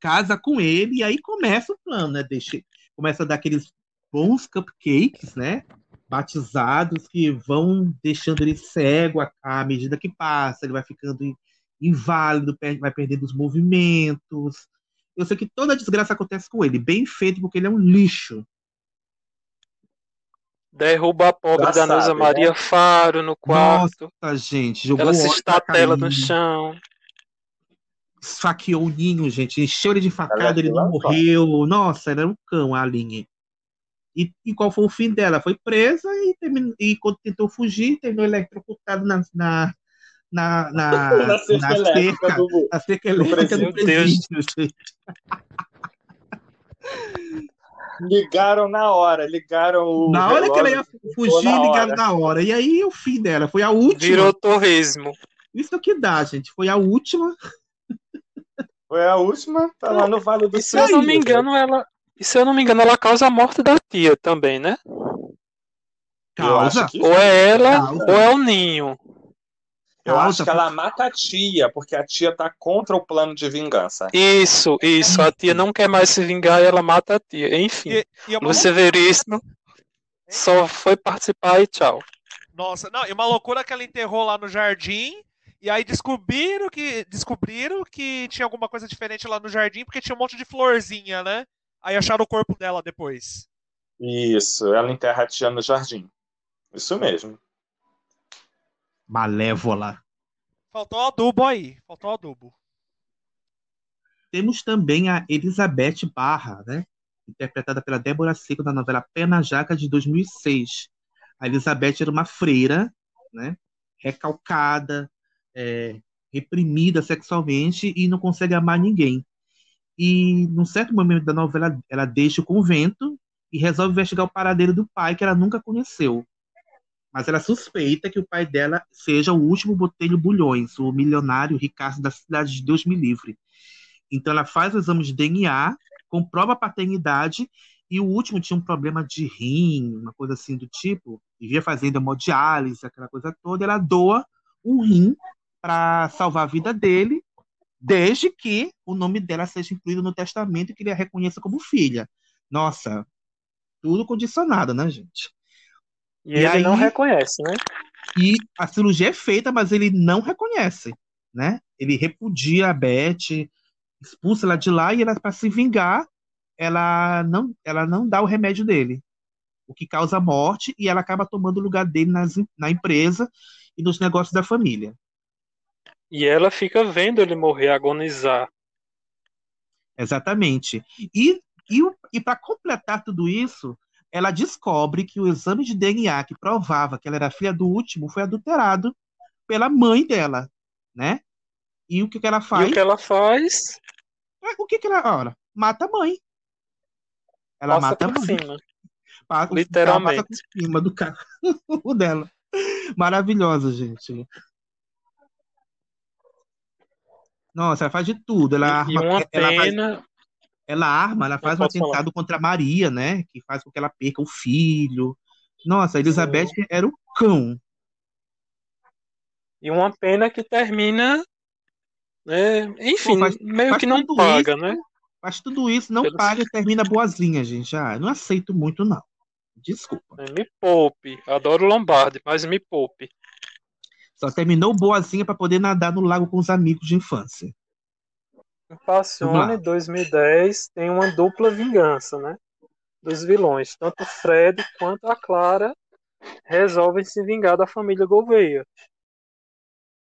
Casa com ele e aí começa o plano, né? Deixa, começa a dar aqueles bons cupcakes, né? Batizados que vão deixando ele cego à, medida que passa, ele vai ficando in- inválido, vai perdendo os movimentos. Eu sei que toda a desgraça acontece com ele, bem feito, porque ele é um lixo. Derruba a pobre Já da Neuza sabe, Maria né? Faro no quarto. Nossa, gente, jogou Ela se estatela no chão. esfaqueou o ninho, gente. Encheu ele de facada, Ela ele não morreu. Nossa, era um cão, a Aline. E, e qual foi o fim dela? Foi presa e, terminou, e quando tentou fugir, terminou eletrocutado na, na, na, na, Na cerca na elétrica cerca, do- na cerca do elétrica do Meu Deus. presídio. Ligaram na hora, ligaram o. Na hora que ela ia fugir, na ligaram hora. na hora. E aí o fim dela foi a última. Virou torresmo. Isso é o que dá, gente. Foi a última. Foi a última, tá lá no Vale do E se eu não me engano, ela. E se eu não me engano, ela causa a morte da tia também, né? Eu acho Causa. que Ou é ela, Causa. ou é o ninho. Eu Causa, acho que ela mata a tia, porque a tia tá contra o plano de vingança. Isso, isso. A tia não quer mais se vingar e ela mata a tia. Enfim, E, e é uma Lúcia loucura- Veríssimo só foi participar e tchau. Nossa, não, e uma loucura que ela enterrou lá no jardim. E aí descobriram que descobriram que tinha alguma coisa diferente lá no jardim, porque tinha um monte de florzinha, né? Aí acharam o corpo dela depois. Isso, ela enterra a tia no jardim. Isso mesmo. Malévola. Faltou o adubo aí. Faltou o adubo. Temos também a Elizabeth Barra, né? interpretada pela Débora Seco na novela Pena Jaca de 2006. A Elizabeth era uma freira, né? recalcada, é, reprimida sexualmente e não consegue amar ninguém. E, num certo momento da novela, ela deixa o convento e resolve investigar o paradeiro do pai que ela nunca conheceu. Mas ela suspeita que o pai dela seja o último Botelho Bulhões, o milionário ricaço da cidade de Deus me livre. Então ela faz o exame de DNA, comprova a paternidade e o último tinha um problema de rim, uma coisa assim do tipo, vivia fazendo hemodiálise, aquela coisa toda, ela doa um rim para salvar a vida dele, desde que o nome dela seja incluído no testamento e que ele a reconheça como filha. Nossa, tudo condicionado, né, gente? E, ele não reconhece, né? E a cirurgia é feita, mas ele não reconhece, né? Ele repudia a Beth, expulsa ela de lá e ela para se vingar, ela não, ela não dá o remédio dele, o que causa morte e ela acaba tomando o lugar dele nas, na empresa e nos negócios da família. E ela fica vendo ele morrer, agonizar. Exatamente. E, e, e para completar tudo isso, ela descobre que o exame de DNA que provava que ela era filha do último foi adulterado pela mãe dela, né? E o que, que ela faz? E o que ela faz? É, O que, que ela. Olha, mata a mãe. Ela Passa mata a mãe. cima. Passa- Literalmente. Ela passa por cima do cara dela. Maravilhosa, gente. Nossa, ela faz de tudo. Ela E arma, uma ela faz- pena. ela arma, ela faz um posso falar. atentado contra a Maria, né? Que faz com que ela perca o filho. Nossa, a Elizabeth era o cão. E uma pena que termina. né, enfim, Pô, faz- meio faz que não paga, isso, né? Faz tudo isso, não Pelo- paga e termina boazinha, gente. Ah, não aceito muito, não. Desculpa. Me poupe. Adoro Lombardi, mas me poupe. Só terminou boazinha para poder nadar no lago com os amigos de infância. Passione 2010 tem uma dupla vingança, né? Dos vilões. Tanto o Fred quanto a Clara resolvem se vingar da família Gouveia.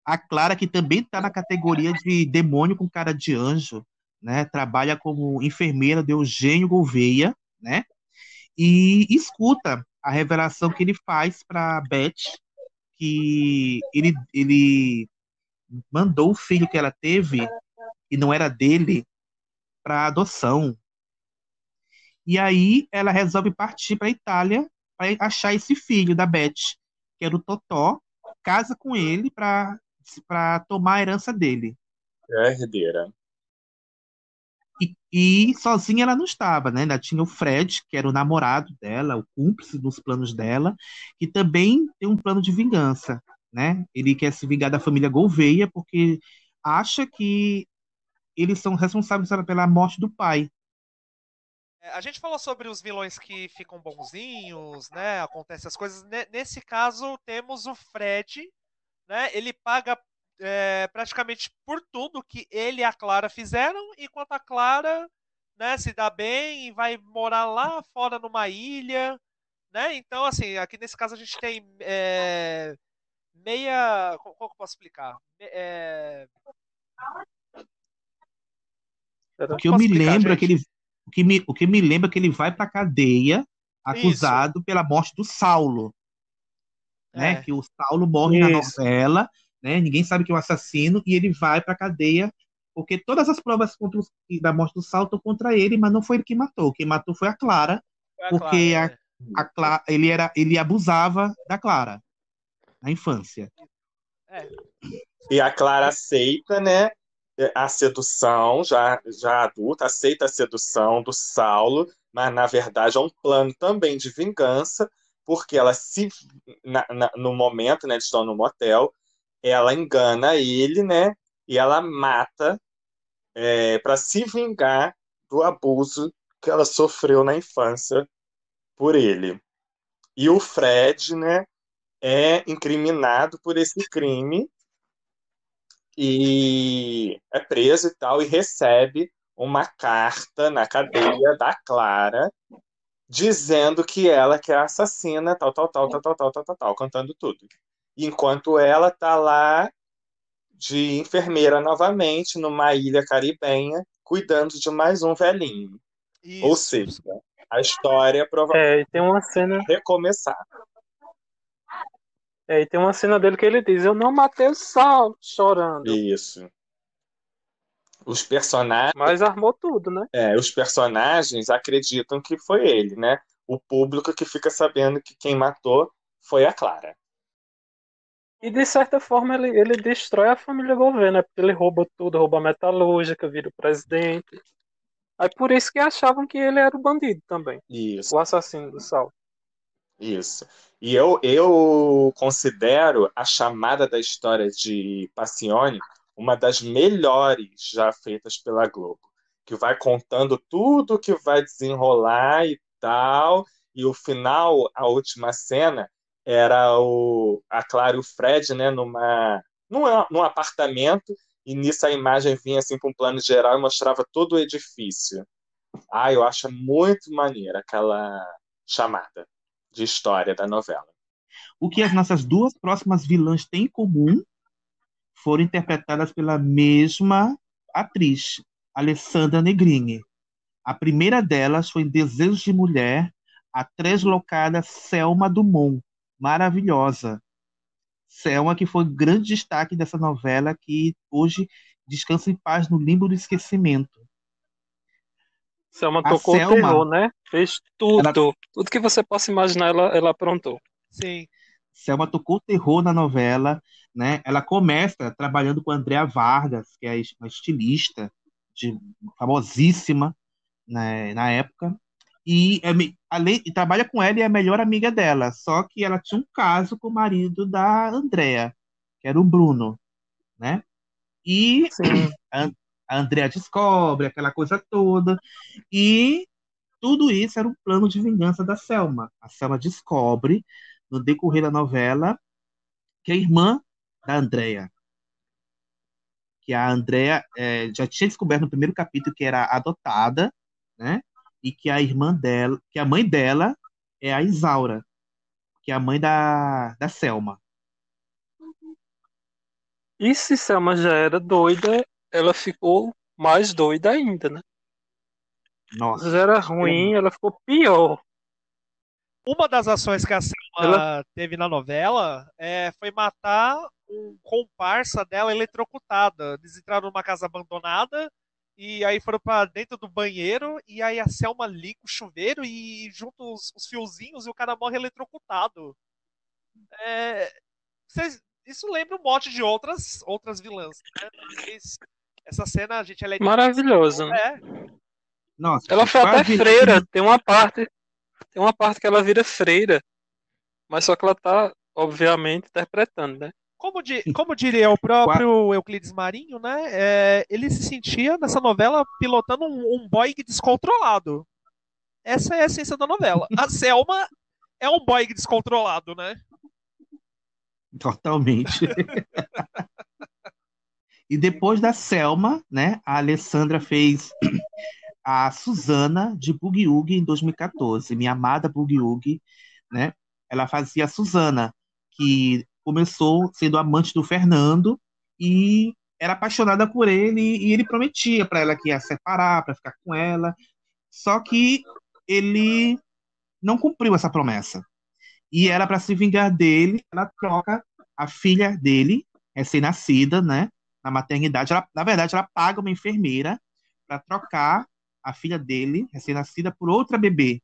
A Clara, que também está na categoria de demônio com cara de anjo, né? Trabalha como enfermeira de Eugênio Gouveia, né? E escuta a revelação que ele faz para Beth, que ele, ele mandou o filho que ela teve, e não era dele, para adoção. E aí ela resolve partir para Itália para achar esse filho da Beth, que era o Totó, casa com ele para tomar a herança dele. É a herdeira. E, e sozinha ela não estava, né? Ainda tinha o Fred, que era o namorado dela, o cúmplice dos planos dela, que também tem um plano de vingança, né? Ele quer se vingar da família Gouveia porque acha que eles são responsáveis pela morte do pai. É, A gente falou sobre os vilões que ficam bonzinhos, né? Acontecem as coisas. Ne- Nesse caso, temos o Fred, né? Ele paga é, praticamente por tudo que ele e a Clara fizeram, enquanto a Clara, né, se dá bem e vai morar lá fora numa ilha, Né? Então, assim, aqui nesse caso a gente tem é, meia. Como, como eu posso explicar? É, O que eu me lembro é que ele. O que me, o que me lembra é que ele vai pra cadeia acusado pela morte do Saulo. Né? É. Que o Saulo morre na Isso. novela, né? Ninguém sabe que é o assassino, e ele vai pra cadeia, porque todas as provas contra os- da morte do Saulo estão contra ele, mas não foi ele que matou. Quem matou foi a Clara, Foi a porque Clara, a, a Cla- ele, era, ele abusava da Clara na infância. É. E a Clara aceita, né, a sedução, já, já adulta, aceita a sedução do Saulo, mas na verdade é um plano também de vingança, porque ela se, na- na- no momento, né, eles estão no motel, ela engana ele, né, e ela mata para se vingar do abuso que ela sofreu na infância por ele. E o Fred, né, é incriminado por esse crime e é preso e tal, e recebe uma carta na cadeia da Clara dizendo que ela que é assassina, tal, tal, tal, tal, tal, tal, tal, tal, tal, cantando tudo. Enquanto ela tá lá de enfermeira novamente numa ilha caribenha, cuidando de mais um velhinho. Ou Isso. seja, a história provavelmente É, tem uma cena. recomeçar. É, e tem uma cena dele que ele diz: Eu não matei o Saulo, chorando. Isso. Os personagens Mas armou tudo, né? É, os personagens acreditam que foi ele, né? O público que fica sabendo que quem matou foi a Clara. E de certa forma ele, ele destrói a família Gouveia, né? Porque ele rouba tudo, rouba a metalúrgica, vira o presidente. Aí por isso que achavam que ele era o bandido também. Isso, O assassino do Saulo. isso. E eu, eu considero a chamada da história de Passione uma das melhores já feitas pela Globo. Que vai contando tudo que vai desenrolar e tal. E o final, a última cena, era o, a Clara e o Fred, né, numa, num, num apartamento, e nisso a imagem vinha assim para um plano geral e mostrava todo o edifício. Ah, eu acho muito maneira aquela chamada de história da novela. O que as nossas duas próximas vilãs têm em comum foram interpretadas pela mesma atriz, Alessandra Negrini. A primeira delas foi em Desejos de Mulher, a translocada Selma Dumont, maravilhosa. Selma, que foi grande destaque dessa novela, que hoje descansa em paz no limbo do esquecimento. Selma tocou Selma- terror, né? Fez tudo. Ela- Tudo que você possa imaginar, ela, ela aprontou. Sim. Selma tocou terror na novela, né? Ela começa trabalhando com a Andrea Vargas, que é uma estilista de, famosíssima né, na época, e, é me- além, e trabalha com ela e é a melhor amiga dela. Só que ela tinha um caso com o marido da Andrea, que era o Bruno, né? E a, a Andrea descobre aquela coisa toda, e tudo isso era um plano de vingança da Selma. A Selma descobre no decorrer da novela, que é irmã da Andrea. Que a Andrea eh, já tinha descoberto no primeiro capítulo que era adotada, né? E que a irmã dela, que a mãe dela é a Isaura, que é a mãe da, da Selma. E se Selma já era doida, ela ficou mais doida ainda, né? Nossa. Já era ruim, ela ficou pior. Uma das ações que a Selma teve na novela é, foi matar um comparsa dela eletrocutada. Eles entraram numa casa abandonada e aí foram pra dentro do banheiro e aí a Selma liga o chuveiro e junta os, os fiozinhos e o cara morre eletrocutado. É, vocês- isso lembra um monte de outras, outras vilãs. Né? Mas essa cena, gente, ela é Maravilhosa, né? É, Nossa, Ela foi até freira. Tem uma parte, tem uma parte que ela vira freira. Mas só que ela tá, obviamente, interpretando, né? Como, di- como diria o próprio Euclides Marinho, né? é, ele se sentia nessa novela pilotando um, um Boeing descontrolado. Essa é a essência da novela. A Selma é um Boeing descontrolado, né? Totalmente. e depois da Selma, né, a Alessandra fez a Susana de Boogie Woogie em 2014, minha amada Boogie Woogie, né? Ela fazia a Suzana, que começou sendo amante do Fernando e era apaixonada por ele e ele prometia para ela que ia separar, para ficar com ela. Só que ele não cumpriu essa promessa. E era para se vingar dele, ela troca a filha dele, recém-nascida, né, na maternidade. Ela, na verdade, ela paga uma enfermeira para trocar a filha dele, recém-nascida, por outra bebê.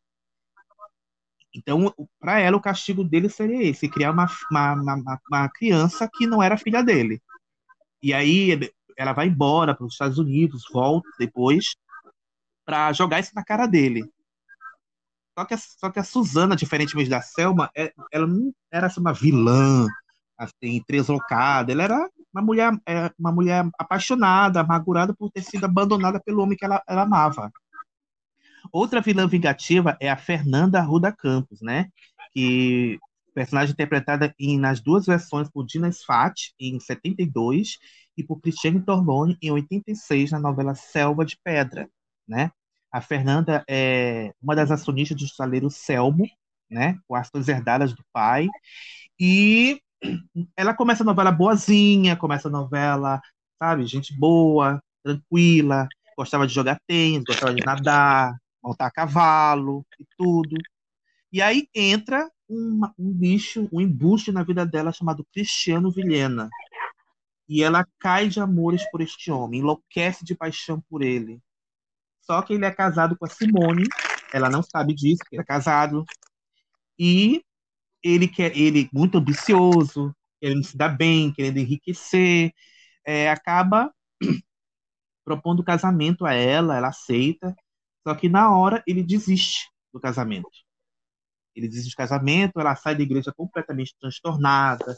Então, para ela, o castigo dele seria esse: criar uma, uma, uma, uma criança que não era filha dele. E aí ela vai embora para os Estados Unidos, volta depois para jogar isso na cara dele. Só que, a, só que a Suzana, diferentemente da Selma, é, ela não era assim, uma vilã, assim, treslocada. Ela era uma mulher, é, uma mulher apaixonada, amargurada por ter sido abandonada pelo homem que ela, ela amava. Outra vilã vingativa é a Fernanda Ruda Campos, né? Que personagem interpretada em, nas duas versões por Dina Sfat, em 72, e por Cristiane Torlone, em 86, na novela Selva de Pedra, né? A Fernanda é uma das acionistas do estaleiro Selmo, né? Com ações herdadas do pai. E ela começa a novela boazinha, começa a novela, sabe, gente boa, tranquila, gostava de jogar tênis, gostava de nadar, montar cavalo e tudo. E aí entra um, um bicho, um embuste na vida dela chamado Cristiano Vilhena. E ela cai de amores por este homem, enlouquece de paixão por ele. Só que ele é casado com a Simone, ela não sabe disso, que ele é casado. E ele quer, ele muito ambicioso, querendo se dar bem, querendo enriquecer, é, acaba propondo casamento a ela, ela aceita. Só que na hora ele desiste do casamento. Ele desiste do casamento, ela sai da igreja completamente transtornada,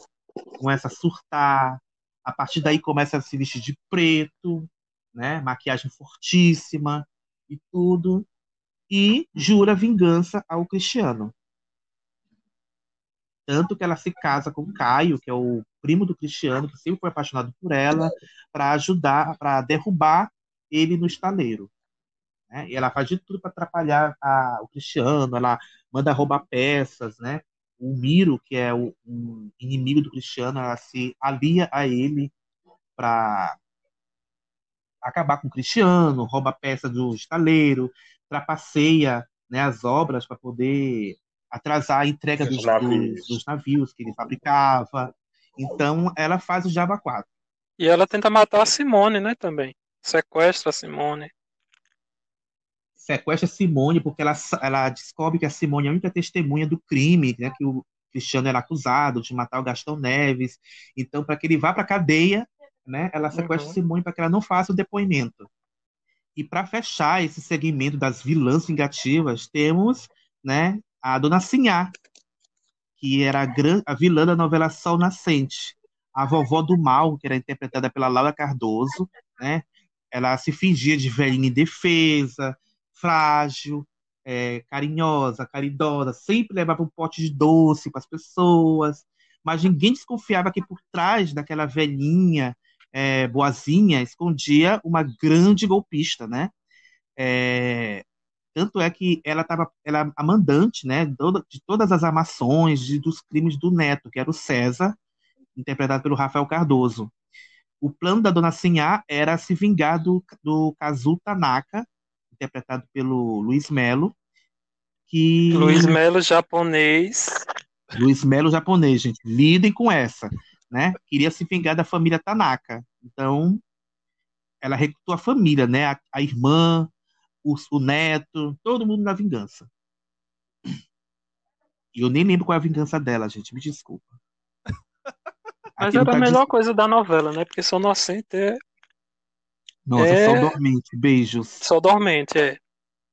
começa a surtar. A partir daí começa a se vestir de preto, né? Maquiagem fortíssima e tudo. E jura vingança ao Cristiano. Tanto que ela se casa com Caio, que é o primo do Cristiano, que sempre foi apaixonado por ela, para ajudar, para derrubar ele no estaleiro. Né? E ela faz de tudo para atrapalhar a, o Cristiano, ela manda roubar peças, né? O Miro, que é o um inimigo do Cristiano, ela se alia a ele para acabar com o Cristiano, rouba peça do estaleiro, trapaceia né, as obras para poder atrasar a entrega dos, navios. Dos, dos, navios que ele fabricava. Então, ela faz o Java 4. E ela tenta matar a Simone, né, também. Sequestra a Simone sequestra Simone porque ela, ela descobre que a Simone é a única testemunha do crime, né, que o Cristiano era acusado de matar o Gastão Neves. Então, para que ele vá para a cadeia, né, ela sequestra uhum. Simone para que ela não faça o depoimento. E para fechar esse segmento das vilãs vingativas, temos né, a Dona Sinhá, que era a, gran, a vilã da novela Sol Nascente. A vovó do mal, que era interpretada pela Laura Cardoso, né? Ela se fingia de velhinha indefesa, frágil, é, carinhosa, caridosa, sempre levava um pote de doce para as pessoas, mas ninguém desconfiava que por trás daquela velhinha é, boazinha escondia uma grande golpista, né? É, tanto é que ela estava, ela a mandante, né, de todas as armações, de, dos crimes do neto, que era o César, interpretado pelo Rafael Cardoso. O plano da dona Sinhá era se vingar do, do Kazu Tanaka, interpretado pelo Luiz Melo. Que... Luiz Melo japonês. Luiz Melo japonês, gente. Lidem com essa. Né? Queria se vingar da família Tanaka. Então, ela recrutou a família, né? A, a irmã, o, o, neto, todo mundo na vingança. E eu nem lembro qual é a vingança dela, gente. Me desculpa. Mas era a melhor coisa da novela, né? Porque Sou Inocente é nossa, é... Sol Dormente, beijos. Sol Dormente, é.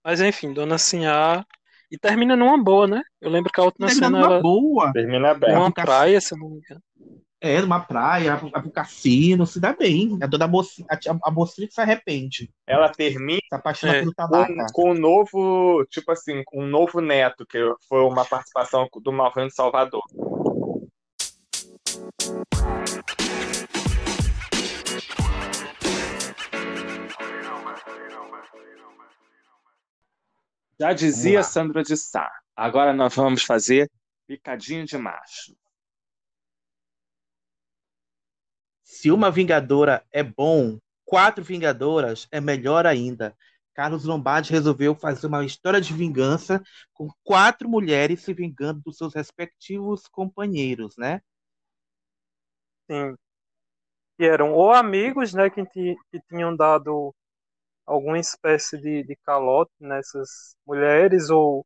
Mas enfim, Dona Sinhá. E termina numa boa, né? Eu lembro que a última termina cena numa boa. Termina bem. Numa praia, se não me engano. É, numa praia, vai pro cassino, se dá bem. A dona mocinha, a, a mocinha que se arrepende. Ela termina se apaixona é. pelo com, com um novo, tipo assim, com um novo neto, que foi uma participação do Malvando Salvador. Já dizia Sandra de Sá. Agora nós vamos fazer Picadinho de macho. Se uma Vingadora é bom, quatro Vingadoras é melhor ainda. Carlos Lombardi resolveu fazer uma história de vingança com quatro mulheres se vingando dos seus respectivos companheiros, né? Sim. Que eram ou amigos, né, que, que tinham dado alguma espécie de, de calote nessas mulheres, ou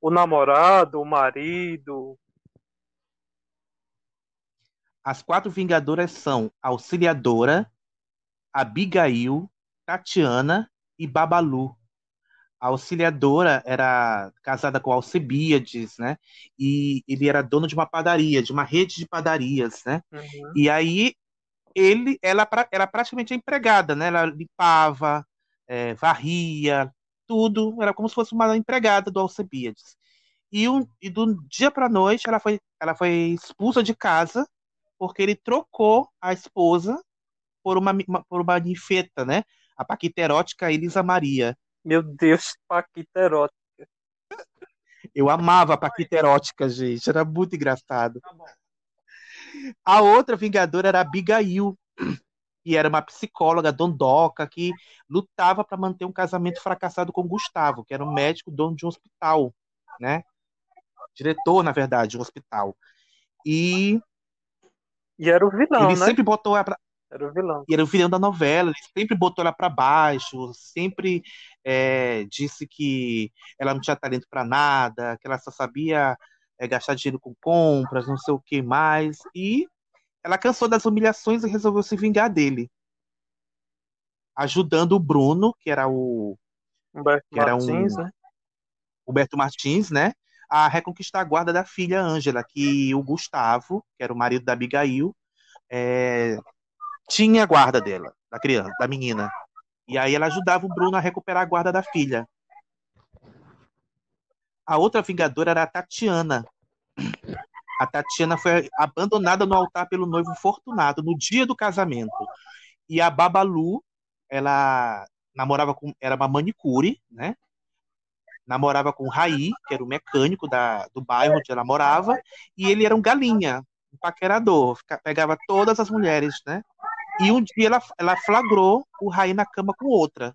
o namorado, o marido. As quatro Vingadoras são Auxiliadora, Abigail, Tatiana e Babalu. A Auxiliadora era casada com Alcebiades, né? E ele era dono de uma padaria, de uma rede de padarias, né? Uhum. E aí ele, ela era praticamente a empregada, né? Ela limpava, eh, varria, tudo. Era como se fosse uma empregada do Alcebiades. E, um, e do dia para noite ela foi, ela foi expulsa de casa porque ele trocou a esposa por uma, uma- por uma ninfeta, né? A paquiterótica Elisa Maria. Meu Deus, Paquita erótica. Eu amava a paquiterótica, gente. Era muito engraçado. A outra vingadora era a Abigail, que era uma psicóloga dondoca que lutava para manter um casamento fracassado com Gustavo, que era um médico dono de um hospital, né? Diretor, na verdade, de um hospital. E E era o vilão, ele né? sempre botou ela pra... Era o vilão. E era o vilão da novela, ele sempre botou ela para baixo, sempre é, disse que ela não tinha talento para nada, que ela só sabia é, gastar dinheiro com compras, não sei o que mais. E ela cansou das humilhações e resolveu se vingar dele. Ajudando o Bruno, que era o. Humberto Que era Martins, um- né? Humberto Martins, né? A reconquistar a guarda da filha Ângela, que o Gustavo, que era o marido da Abigail, é, tinha a guarda dela, da criança, da menina. E aí ela ajudava o Bruno a recuperar a guarda da filha. A outra vingadora era a Tatiana. A Tatiana foi abandonada no altar pelo noivo Fortunato no dia do casamento. E a Babalu, ela namorava com, era uma manicure, né? Namorava com o Raí, que era o mecânico da, do bairro onde ela morava, e ele era um galinha, um paquerador, pegava todas as mulheres, né? E um dia ela, ela flagrou o Raí na cama com outra.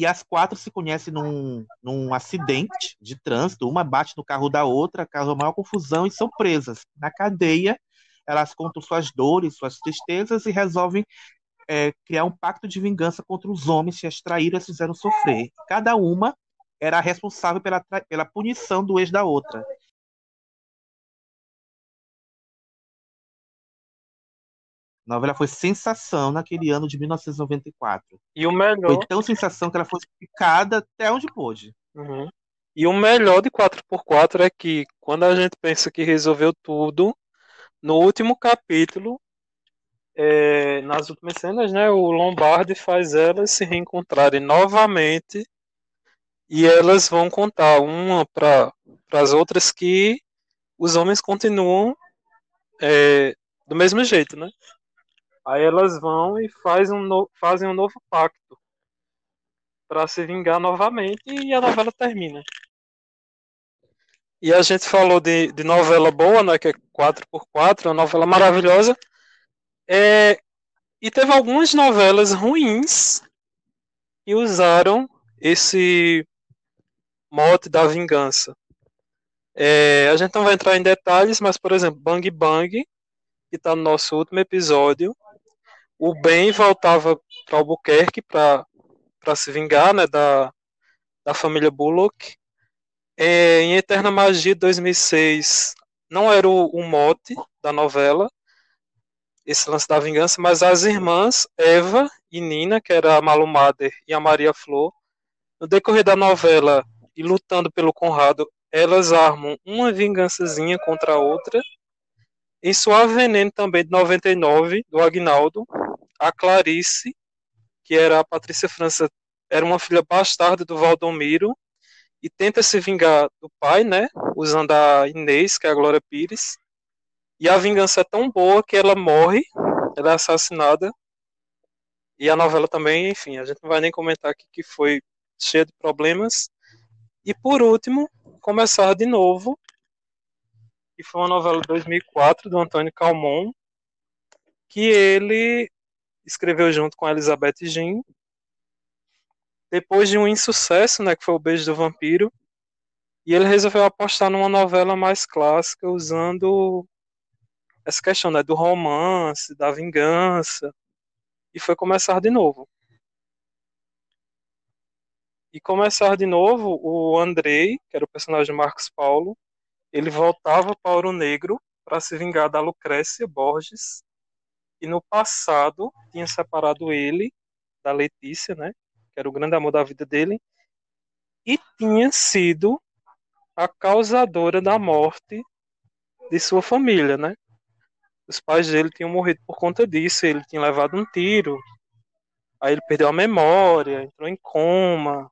E as quatro se conhecem num, num acidente de trânsito, uma bate no carro da outra, causa maior confusão e são presas. Na cadeia, elas contam suas dores, suas tristezas e resolvem é, criar um pacto de vingança contra os homens que as traíram e fizeram sofrer. Cada uma era responsável pela, pela punição do ex da outra. A novela foi sensação naquele ano de 1994. E o melhor. Foi tão sensação que ela foi explicada até onde pôde. Uhum. E o melhor de 4x4 é que quando a gente pensa que resolveu tudo, no último capítulo, é, nas últimas cenas, né, o Lombardi faz elas se reencontrarem novamente e elas vão contar uma para as outras que os homens continuam é, do mesmo jeito, né? Aí elas vão e faz um no- fazem um novo pacto para se vingar novamente e a novela termina. E a gente falou de, de novela boa, né, que é 4x4, uma novela maravilhosa. É, e teve algumas novelas ruins que usaram esse mote da vingança. É, a gente não vai entrar em detalhes, mas, por exemplo, Bang Bang, que está no nosso último episódio, o Ben voltava para Albuquerque para se vingar né, da, da família Bullock. É, em Eterna Magia de 2006, não era o, o mote da novela, esse lance da vingança, mas as irmãs Eva e Nina, que era a Malu Mader e a Maria Flor, no decorrer da novela e lutando pelo Conrado, elas armam uma vingançazinha contra a outra. Em Suave Veneno também de 99, do Agnaldo, a Clarice, que era a Patrícia França, era uma filha bastarda do Valdomiro e tenta se vingar do pai, né, usando a Inês, que é a Glória Pires. E a vingança é tão boa que ela morre, ela é assassinada. E a novela também, enfim, a gente não vai nem comentar aqui que foi cheia de problemas. E por último, começar de novo, que foi uma novela de 2004 do Antônio Calmon, que ele escreveu junto com a Elizabeth Jean. Depois de um insucesso, né, que foi o Beijo do Vampiro, e ele resolveu apostar numa novela mais clássica, usando essa questão né, do romance, da vingança, e foi começar de novo. E começar de novo, o Andrei, que era o personagem de Marcos Paulo, ele voltava para Ouro Negro para se vingar da Lucrécia Borges. E no passado tinha separado ele da Letícia, né? Que era o grande amor da vida dele. E tinha sido a causadora da morte de sua família, né? Os pais dele tinham morrido por conta disso. Ele tinha levado um tiro. Aí ele perdeu a memória, entrou em coma.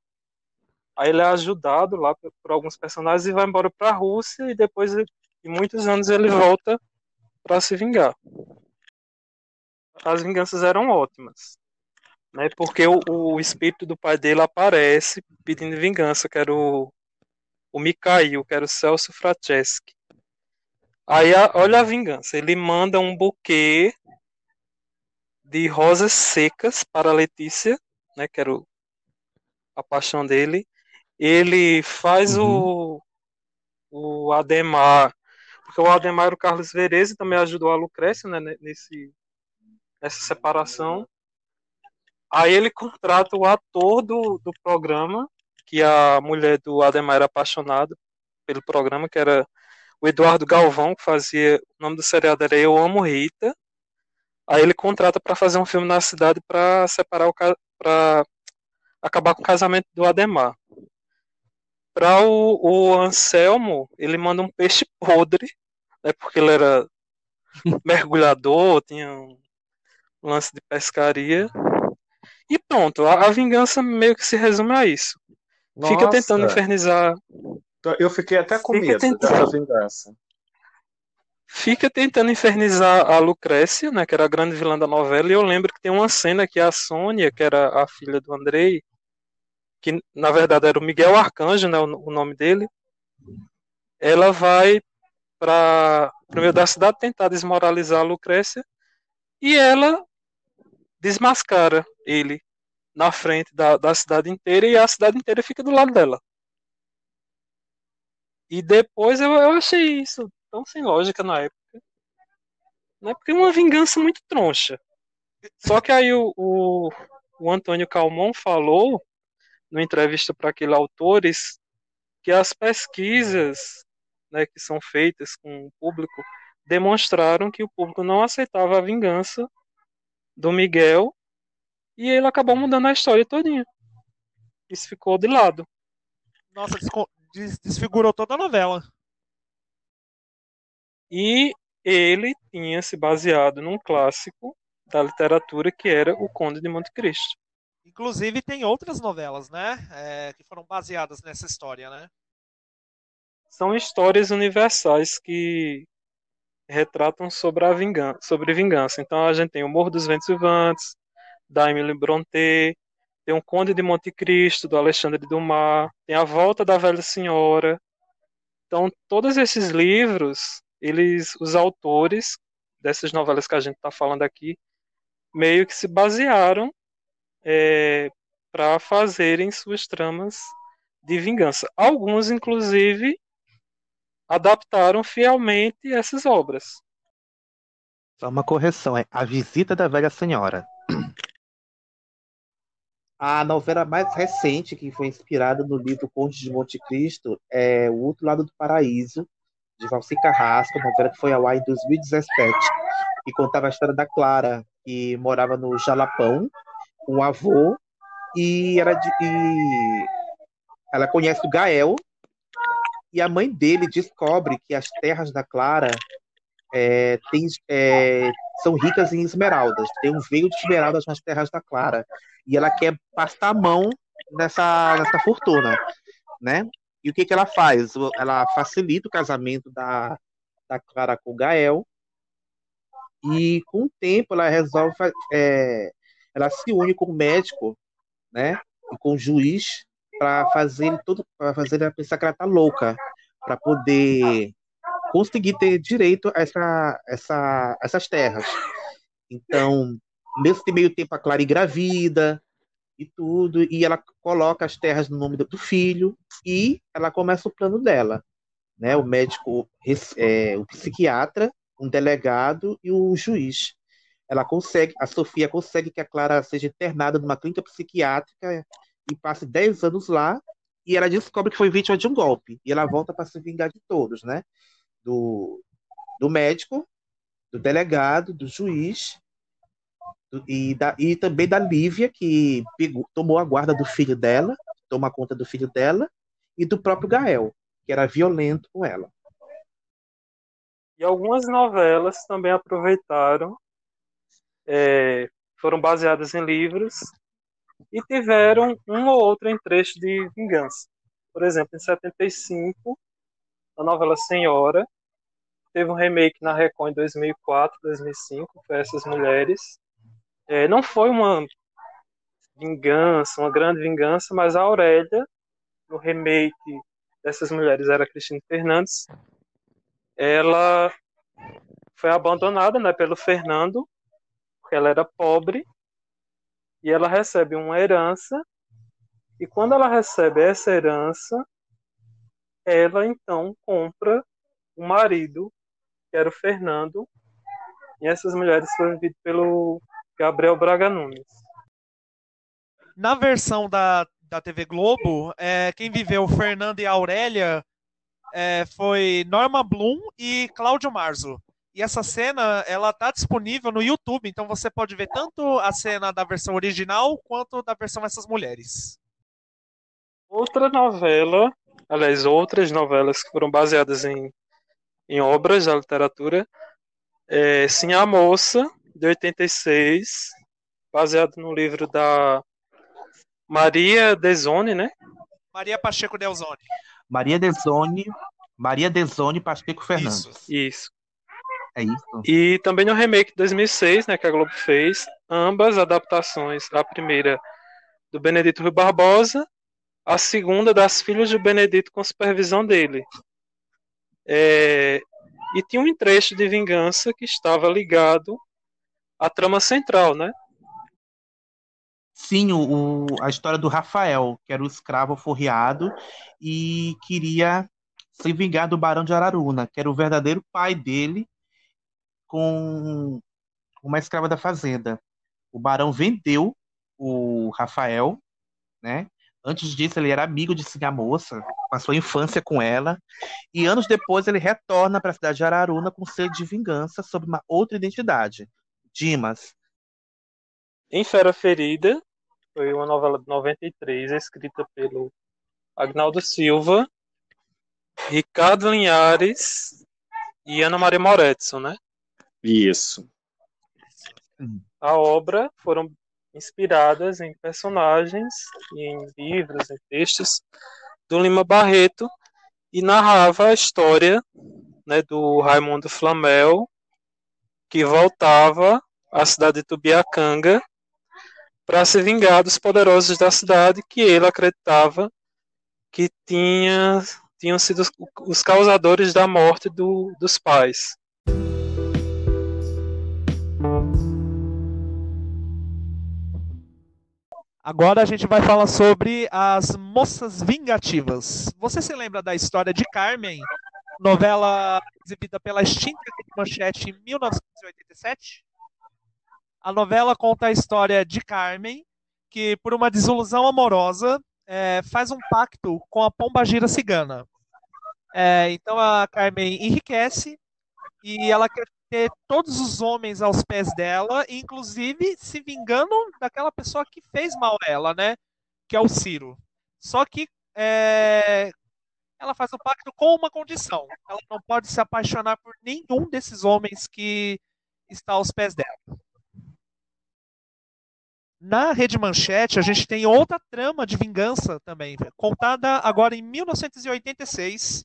Aí ele é ajudado lá por, alguns personagens e vai embora para a Rússia e depois de muitos anos ele volta para se vingar. As vinganças eram ótimas, né? Porque o, o espírito do pai dele aparece pedindo vingança, que era o, o Mikhail, que era o Celso Franceschi. Aí a, olha a vingança, ele manda um buquê de rosas secas para Letícia, né, que era o, a paixão dele, ele faz uhum. o, o Ademar, porque o Ademar era o Carlos Vereze também ajudou a Lucrécia né, nesse, nessa separação. Aí ele contrata o ator do, do programa, que a mulher do Ademar era apaixonada pelo programa, que era o Eduardo Galvão, que fazia. O nome do seriado era Eu Amo Rita. Aí ele contrata para fazer um filme na cidade para separar o para acabar com o casamento do Ademar. Para o, o Anselmo, ele manda um peixe podre, né, porque ele era mergulhador, tinha um lance de pescaria. E pronto, a, a vingança meio que se resume a isso. Nossa. Fica tentando infernizar. Eu fiquei até com medo tentando... dessa vingança. Fica tentando infernizar a Lucrécia, né, que era a grande vilã da novela, e eu lembro que tem uma cena que a Sônia, que era a filha do Andrei, que na verdade era o Miguel Arcanjo, né, o, nome dele, ela vai para o meio da cidade tentar desmoralizar a Lucrécia e ela desmascara ele na frente da, da cidade inteira e a cidade inteira fica do lado dela. E depois eu, eu achei isso tão sem lógica na época. Né? Porque é uma vingança muito troncha. Só que aí o, o, o Antônio Calmon falou numa entrevista para aquele autores que as pesquisas né, que são feitas com o público demonstraram que o público não aceitava a vingança do Miguel e ele acabou mudando a história todinha. Isso ficou de lado. Nossa, desfigurou toda a novela. E ele tinha se baseado num clássico da literatura que era O Conde de Monte Cristo. Inclusive tem outras novelas, né? É, que foram baseadas nessa história, né? São histórias universais que retratam sobre a vingança, sobre vingança. Então a gente tem o Morro dos Ventos Vivantes, da Emily Brontë, tem o Conde de Monte Cristo, do Alexandre Dumas, tem a Volta da Velha Senhora. Então todos esses livros, eles, os autores dessas novelas que a gente está falando aqui, meio que se basearam é, para fazerem suas tramas de vingança. Alguns, inclusive, adaptaram fielmente essas obras. Só uma correção, é A Visita da Velha Senhora. A novela mais recente, que foi inspirada no livro Conde de Monte Cristo, é O Outro Lado do Paraíso, de Valci Carrasco, novela que foi ao ar em 2017, e contava a história da Clara, que morava no Jalapão, um avô e ela, e ela conhece o Gael e a mãe dele descobre que as terras da Clara é, tem, é, são ricas em esmeraldas. Tem um veio de esmeraldas nas terras da Clara. E ela quer passar a mão nessa, nessa fortuna, né? E o que, que ela faz? Ela facilita o casamento da, da Clara com o Gael. E com o tempo ela resolve é, ela se une com o médico, né, e com o juiz para fazer tudo, para fazer ela pensar que ela tá louca, para poder conseguir ter direito a essa, essa, essas terras. Então, nesse meio tempo, a Clara engravida e tudo, e ela coloca as terras no nome do filho e ela começa o plano dela. Né? O médico, é, o psiquiatra, um delegado e o juiz. Ela consegue, a Sofia consegue que a Clara seja internada numa clínica psiquiátrica e passe 10 anos lá, e ela descobre que foi vítima de um golpe. E ela volta para se vingar de todos, né? Do, do médico, do delegado, do juiz do, e, da, e também da Lívia, que pegou, tomou a guarda do filho dela, toma conta do filho dela, e do próprio Gael, que era violento com ela. E algumas novelas também aproveitaram, é, foram baseadas em livros e tiveram um ou outro trecho de vingança. Por exemplo, em 75, a novela Senhora teve um remake na Record em 2004, 2005, foi Essas Mulheres. É, não foi uma vingança, uma grande vingança, mas a Aurélia, no remake dessas mulheres, era Cristina Fernandes, ela foi abandonada né, pelo Fernando, porque ela era pobre, e ela recebe uma herança, e quando ela recebe essa herança, ela então compra o marido, que era o Fernando, e essas mulheres foram vividas pelo Gabriel Braga Nunes. Na versão da, da TV Globo, é, quem viveu Fernando e Aurélia é, foi Norma Bloom e Cláudio Marzo. E essa cena, ela tá disponível no YouTube, então você pode ver tanto a cena da versão original quanto da versão Essas Mulheres. Outra novela, aliás, outras novelas que foram baseadas em, em obras da literatura, é Sim a Moça, de 86, baseado no livro da Maria Dezone, né? Maria Pacheco Delzone. Maria Dezone, Maria Dezone Pacheco Fernandes. Isso. isso. É isso. E também no remake de 2006, né, que a Globo fez, ambas adaptações, a primeira do Benedito Rui Barbosa, a segunda das filhas de Benedito com supervisão dele. É, e tinha um trecho de vingança que estava ligado à trama central, né? Sim, o, o, a história do Rafael, que era o escravo forreado e queria se vingar do Barão de Araruna, que era o verdadeiro pai dele, com uma escrava da fazenda. O Barão vendeu o Rafael, né? Antes disso, ele era amigo de Moça, passou a infância com ela, e anos depois ele retorna para a cidade de Araruna com sede de vingança sob uma outra identidade, Dimas. Em Fera Ferida, foi uma novela de 93, escrita pelo Agnaldo Silva, Ricardo Linhares e Ana Maria Moretson, né? Isso. A obra foram inspiradas em personagens, em livros, em textos do Lima Barreto e narrava a história né, do Raimundo Flamel que voltava à cidade de Tubiacanga para se vingar dos poderosos da cidade que ele acreditava que tinha, tinham sido os causadores da morte do, dos pais. Agora a gente vai falar sobre as moças vingativas. Você se lembra da história de Carmen, novela exibida pela extinta Manchete em 1987? A novela conta a história de Carmen, que por uma desilusão amorosa é, faz um pacto com a pombagira cigana. É, então a Carmen enriquece e ela quer ter todos os homens aos pés dela, inclusive se vingando daquela pessoa que fez mal a ela, né? Que é o Ciro. Só que é, ela faz o pacto com uma condição: ela não pode se apaixonar por nenhum desses homens que está aos pés dela. Na Rede Manchete, a gente tem outra trama de vingança também, contada agora em 1986,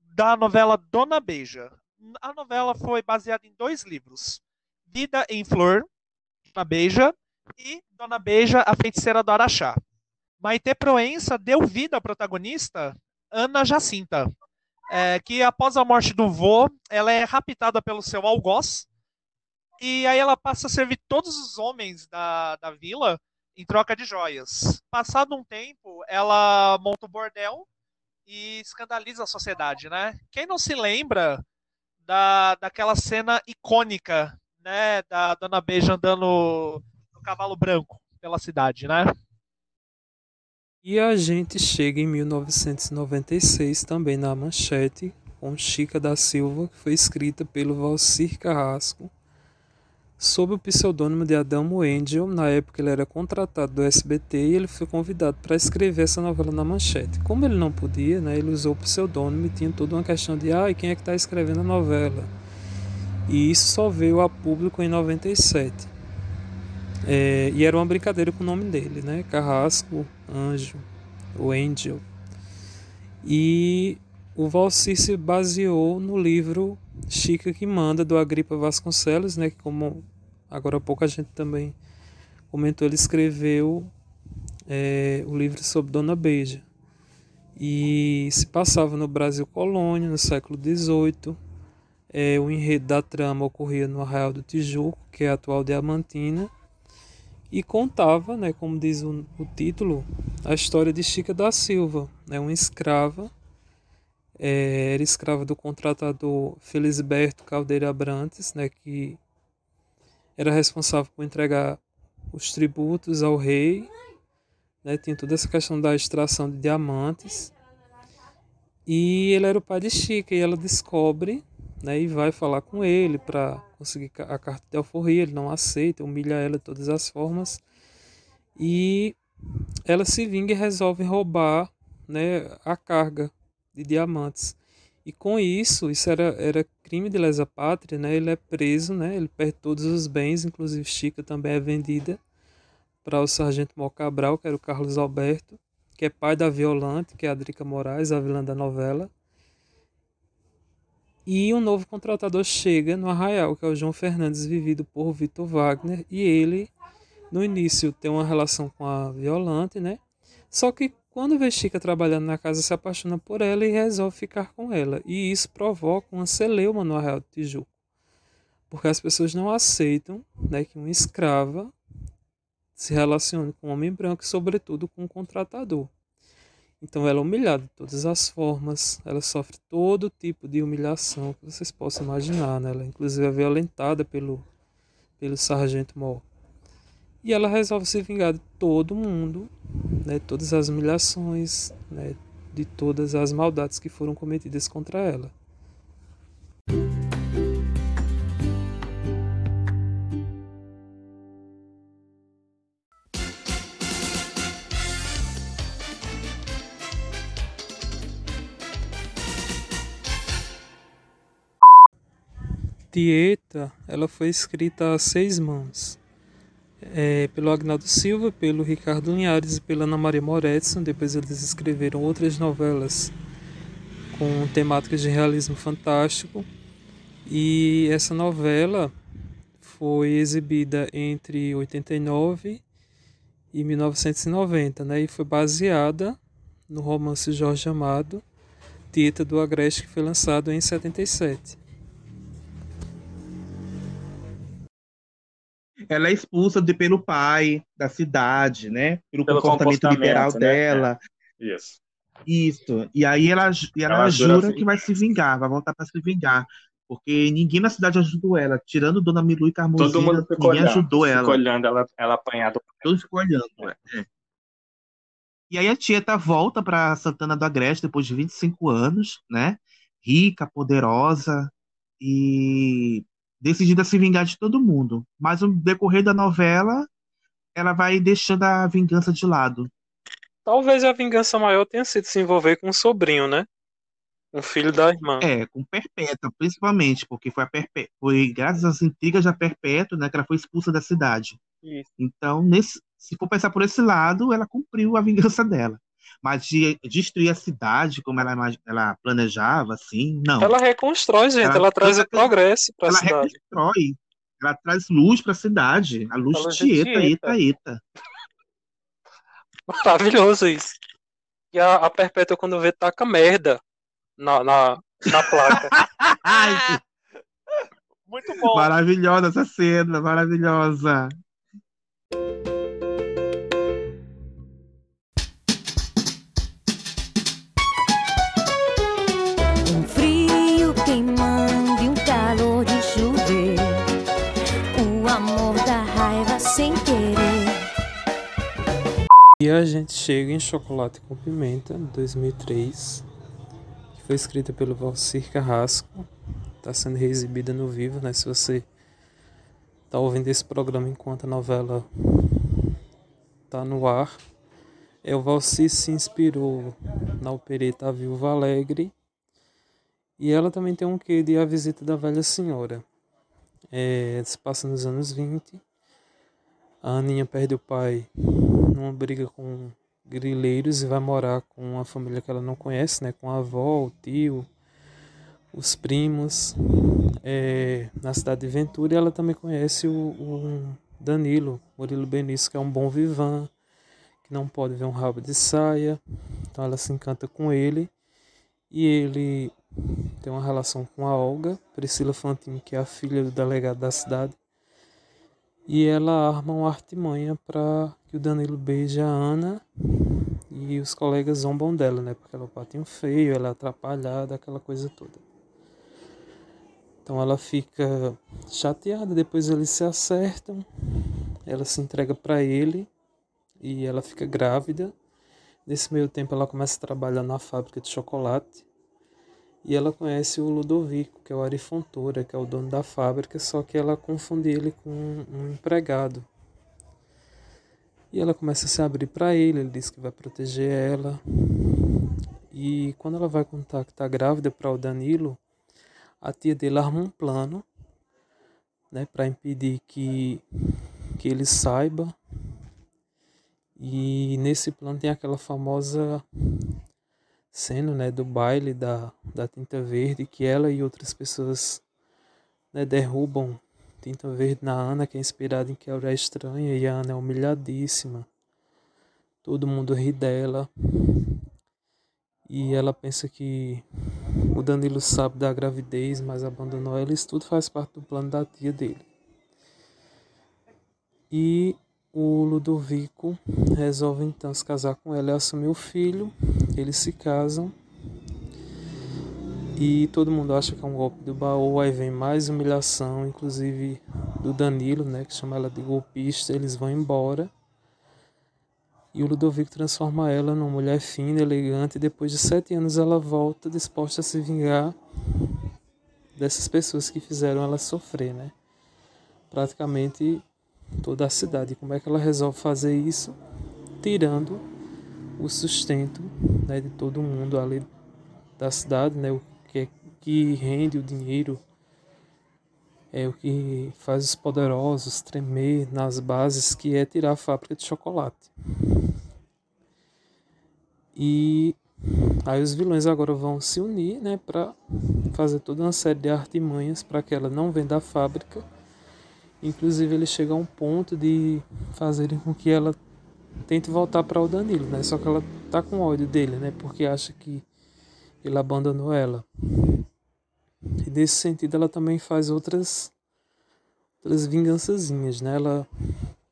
da novela Dona Beija a novela foi baseada em dois livros: Vida em Flor, Dona Beija, e Dona Beija, a Feiticeira do Araxá. Maite Proença deu vida à protagonista, Ana Jacinta. é, que após a morte do vô, ela é raptada pelo seu algoz, e aí ela passa a servir todos os homens da, da vila em troca de joias. Passado um tempo, ela monta um bordel e escandaliza a sociedade, né? Quem não se lembra da, daquela cena icônica, né, da Dona Beija andando no cavalo branco pela cidade, né? E a gente chega em 1996 também na Manchete, com Chica da Silva, que foi escrita pelo Valcir Carrasco, sob o pseudônimo de Adamo Angel. Na época ele era contratado do SBT e ele foi convidado para escrever essa novela na Manchete. Como ele não podia, né, ele usou o pseudônimo e tinha toda uma questão de ah, quem é que está escrevendo a novela? E isso só veio a público em 97. É, e era uma brincadeira com o nome dele, né? Carrasco, Anjo, o Angel. E o Valcir se baseou no livro Chica que Manda, do Agripa Vasconcelos, né? Que como agora há pouco a gente também comentou, ele escreveu é, o livro sobre Dona Beija. E se passava no Brasil colônia, no século XVIII. É, o enredo da trama ocorria no Arraial do Tijuco, que é a atual Diamantina e contava, né, como diz o, o título, a história de Chica da Silva, né, uma escrava, é, era escrava do contratador Felisberto Caldeira Abrantes, né, que era responsável por entregar os tributos ao rei, né, tinha toda essa questão da extração de diamantes, e ele era o pai de Chica, e ela descobre né, e vai falar com ele para conseguir a carta de alforria, ele não aceita, humilha ela de todas as formas. E ela se vinga e resolve roubar né, a carga de diamantes. E com isso, isso era, era crime de lesa pátria, né? Ele é preso, né? Ele perde todos os bens, inclusive Chica também é vendida para o sargento Mocabral, que era o Carlos Alberto, que é pai da Violante, que é a Drica Moraes, a vilã da novela. E um novo contratador chega no Arraial, que é o João Fernandes, vivido por Vitor Wagner, e ele, no início, tem uma relação com a Violante, né? Só que quando vê Chica trabalhando na casa, se apaixona por ela e resolve ficar com ela. E isso provoca uma celeuma no Arraial do Tijuco. Porque as pessoas não aceitam né, que uma escrava se relacione com um homem branco e, sobretudo, com um contratador. Então ela é humilhada de todas as formas, ela sofre todo tipo de humilhação que vocês possam imaginar, né? Ela inclusive é violentada pelo, pelo sargento Mó. E ela resolve se vingar de todo mundo, né? Todas as humilhações, né? De todas as maldades que foram cometidas contra ela. Tieta, ela foi escrita a seis mãos. É, pelo Agnaldo Silva, pelo Ricardo Linhares e pela Ana Maria Moretson. Depois eles escreveram outras novelas com temáticas de realismo fantástico. E essa novela foi exibida entre 89 e 1990, né? E foi baseada no romance Jorge Amado, Tieta do Agreste, que foi lançado em 77. Ela é expulsa de, pelo pai da cidade, né? Pelo, Pelo comportamento, comportamento, liberal né? dela. Isso. Isso. E aí ela, ela Ela jura se- que vai se vingar, vai voltar para se vingar. Porque ninguém na cidade ajudou ela. Tirando Dona Milu e Carmozina, Todo mundo ficou ninguém olhando, ajudou ficou ela. olhando ela, ela apanhada. Todos ficam olhando. é. E aí a Tieta volta para Santana do Agreste depois de 25 anos, né? Rica, poderosa e decidida a se vingar de todo mundo. Mas no decorrer da novela, ela vai deixando a vingança de lado. Talvez a vingança maior tenha sido se envolver com um sobrinho, né? Um filho da irmã. É, com Perpétua, principalmente, porque foi, a Perpé... foi graças às intrigas da Perpétua, né, que ela foi expulsa da cidade. Isso. Então, nesse... se for pensar por esse lado, ela cumpriu a vingança dela. Mas de destruir a cidade, como ela, ela planejava, assim, não. Ela reconstrói, gente. Ela- Ela, traz o progresso para a ela cidade. reconstrói, ela traz luz para a cidade, a luz A luz de tieta, Tieta. eta, eta. Maravilhoso isso. E a, a Perpétua, quando vê, taca merda na, na, na placa. Ai, Muito bom. maravilhosa essa cena, maravilhosa. E a gente chega em Chocolate com Pimenta, 2003, que foi escrita pelo Valcir Carrasco. Está sendo reexibida no vivo, né? Se você tá ouvindo esse programa enquanto a novela tá no ar. É, o Valcir se inspirou na opereta A Viúva Alegre. E ela também tem um quê de A Visita da Velha Senhora. É, se passa nos anos 20. A Aninha perde o pai numa briga com grileiros e vai morar com uma família que ela não conhece, né? Com a avó, o tio, os primos, é, na cidade de Ventura. Ela também conhece o, o Danilo, Murilo Benício, que é um bom vivan, que não pode ver um rabo de saia. Então ela se encanta com ele. E ele tem uma relação com a Olga, Priscila Fantini, que é a filha do delegado da cidade. E ela arma uma artimanha para que o Danilo beije a Ana e os colegas zombam dela, né? Porque ela é o patinho feio, ela é atrapalhada, aquela coisa toda. Então ela fica chateada, depois eles se acertam, ela se entrega para ele e ela fica grávida. Nesse meio tempo ela começa a trabalhar na fábrica de chocolate e ela conhece o Ludovico, que é o Ari Fontoura, que é o dono da fábrica, só que ela confunde ele com um empregado. E ela começa a se abrir para ele, ele diz que vai proteger ela. E quando ela vai contar que está grávida para o Danilo, a tia dele arma um plano né, para impedir que, que ele saiba. E nesse plano tem aquela famosa cena né, do baile da, da tinta verde, que ela e outras pessoas né, derrubam tinta verde na Ana, que é inspirada em Quebra é Estranha, e a Ana é humilhadíssima. Todo mundo ri dela. E ela pensa que o Danilo sabe da gravidez, mas abandonou ela. Isso tudo faz parte do plano da tia dele. E o Ludovico resolve então se casar com ela e assumir o filho. Eles se casam. E todo mundo acha que é um golpe do baú. Aí vem mais humilhação, inclusive do Danilo, né? Que chama ela de golpista. Eles vão embora. E o Ludovico transforma ela numa mulher fina, elegante. E depois de sete anos ela volta disposta a se vingar dessas pessoas que fizeram ela sofrer, né? Praticamente toda a cidade. Como é que ela resolve fazer isso? Tirando o sustento né, de todo mundo ali da cidade, né, o que, é, que rende o dinheiro, é o que faz os poderosos tremer nas bases, que é tirar a fábrica de chocolate. E aí os vilões agora vão se unir, né, para fazer toda uma série de artimanhas para que ela não venda a fábrica. Inclusive ele chega a um ponto de fazerem com que ela tente voltar para o Danilo, né? Só que ela tá com ódio dele, né? Porque acha que ele abandonou ela. E nesse sentido ela também faz outras outras vingançazinhas, né? Ela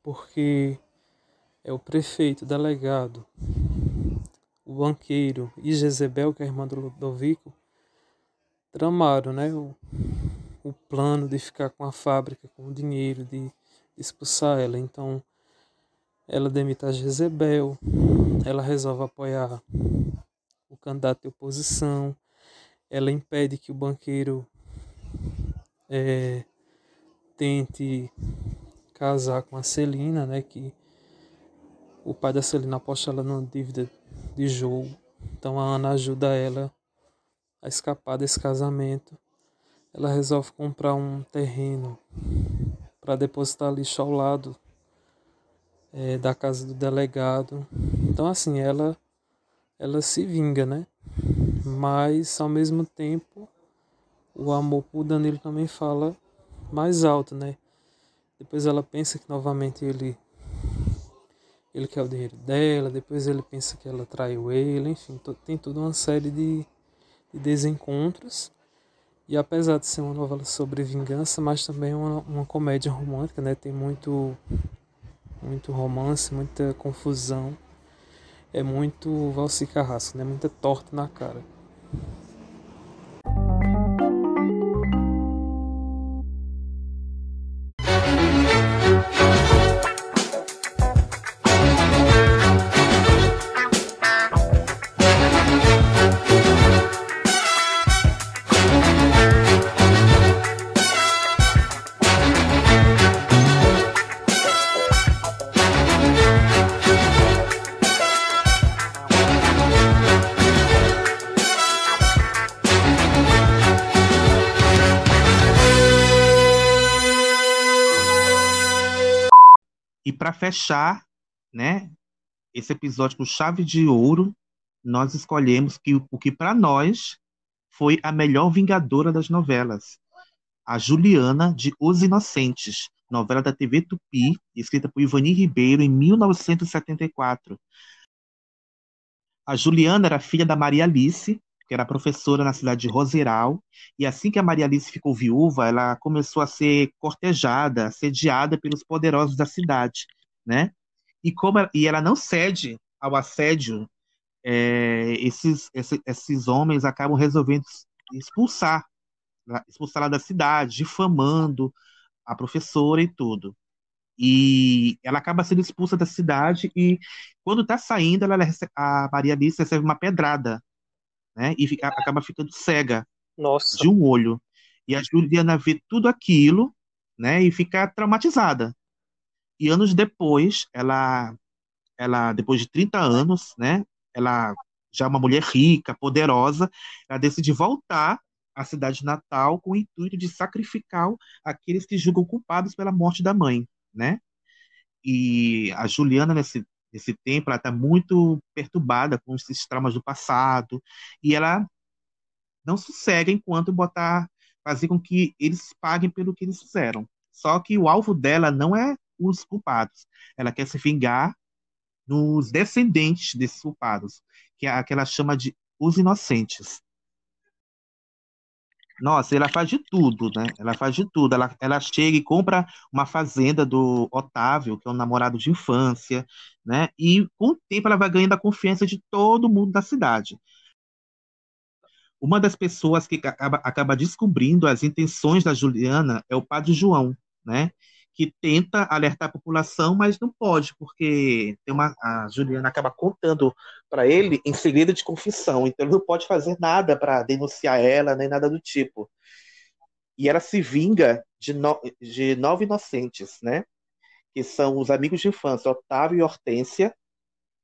porque é o prefeito, delegado, o banqueiro e Jezebel, que é a irmã do Ludovico, tramaram, né? O, o plano de ficar com a fábrica, com o dinheiro, de expulsar ela. Então ela demite a Jezebel, ela resolve apoiar o candidato de oposição, ela impede que o banqueiro é, tente casar com a Celina, né, que o pai da Celina aposta ela numa dívida de jogo, então a Ana ajuda ela a escapar desse casamento. Ela resolve comprar um terreno para depositar lixo ao lado é, da casa do delegado. Então assim, ela ela se vinga, né? Mas ao mesmo tempo o amor por Danilo também fala mais alto, né? Depois ela pensa que novamente ele ele quer o dinheiro dela, depois ele pensa que ela traiu ele, enfim, tem toda uma série de, de desencontros. E apesar de ser uma novela sobre vingança, mas também uma, uma comédia romântica, né? Tem muito, muito romance, muita confusão. É muito Valci Carrasco, né? Muita torta na cara. E para fechar, né, esse episódio com chave de ouro, nós escolhemos que o que para nós foi a melhor vingadora das novelas, a Juliana de Os Inocentes, novela da TV Tupi, escrita por Ivani Ribeiro em 1974. A Juliana era filha da Maria Alice, que era professora na cidade de Roseral, e assim que a Maria Alice ficou viúva, ela começou a ser cortejada, assediada pelos poderosos da cidade, né? E como ela, e ela não cede ao assédio, é, esses, esses, homens acabam resolvendo expulsar, expulsá-la da cidade, difamando a professora e tudo. E ela acaba sendo expulsa da cidade e quando está saindo, ela, a Maria Alice recebe uma pedrada né? E fica, acaba ficando cega Nossa. de um olho. E a Juliana vê tudo aquilo, né? E fica traumatizada. E anos depois, ela, ela depois de 30 anos, né? Ela já é uma mulher rica, poderosa, ela decide voltar à cidade natal com o intuito de sacrificar aqueles que julgam culpados pela morte da mãe, né? E a Juliana, nesse, nesse tempo, ela está muito perturbada com esses traumas do passado e ela não sossega enquanto botar fazer com que eles paguem pelo que eles fizeram. Só que o alvo dela não é os culpados. Ela quer se vingar nos descendentes desses culpados, que é que ela chama de os inocentes. Nossa, ela faz de tudo, né? Ela faz de tudo. Ela, ela chega e compra uma fazenda do Otávio, que é um namorado de infância, né? E com o tempo ela vai ganhando a confiança de todo mundo da cidade. Uma das pessoas que acaba, acaba descobrindo as intenções da Juliana é o padre João, né? Que tenta alertar a população, mas não pode, porque tem uma, a Juliana acaba contando para ele em segredo de confissão, então ele não pode fazer nada para denunciar ela, nem nada do tipo. E ela se vinga de, no, de nove inocentes, né? Que são os amigos de infância, Otávio e Hortência,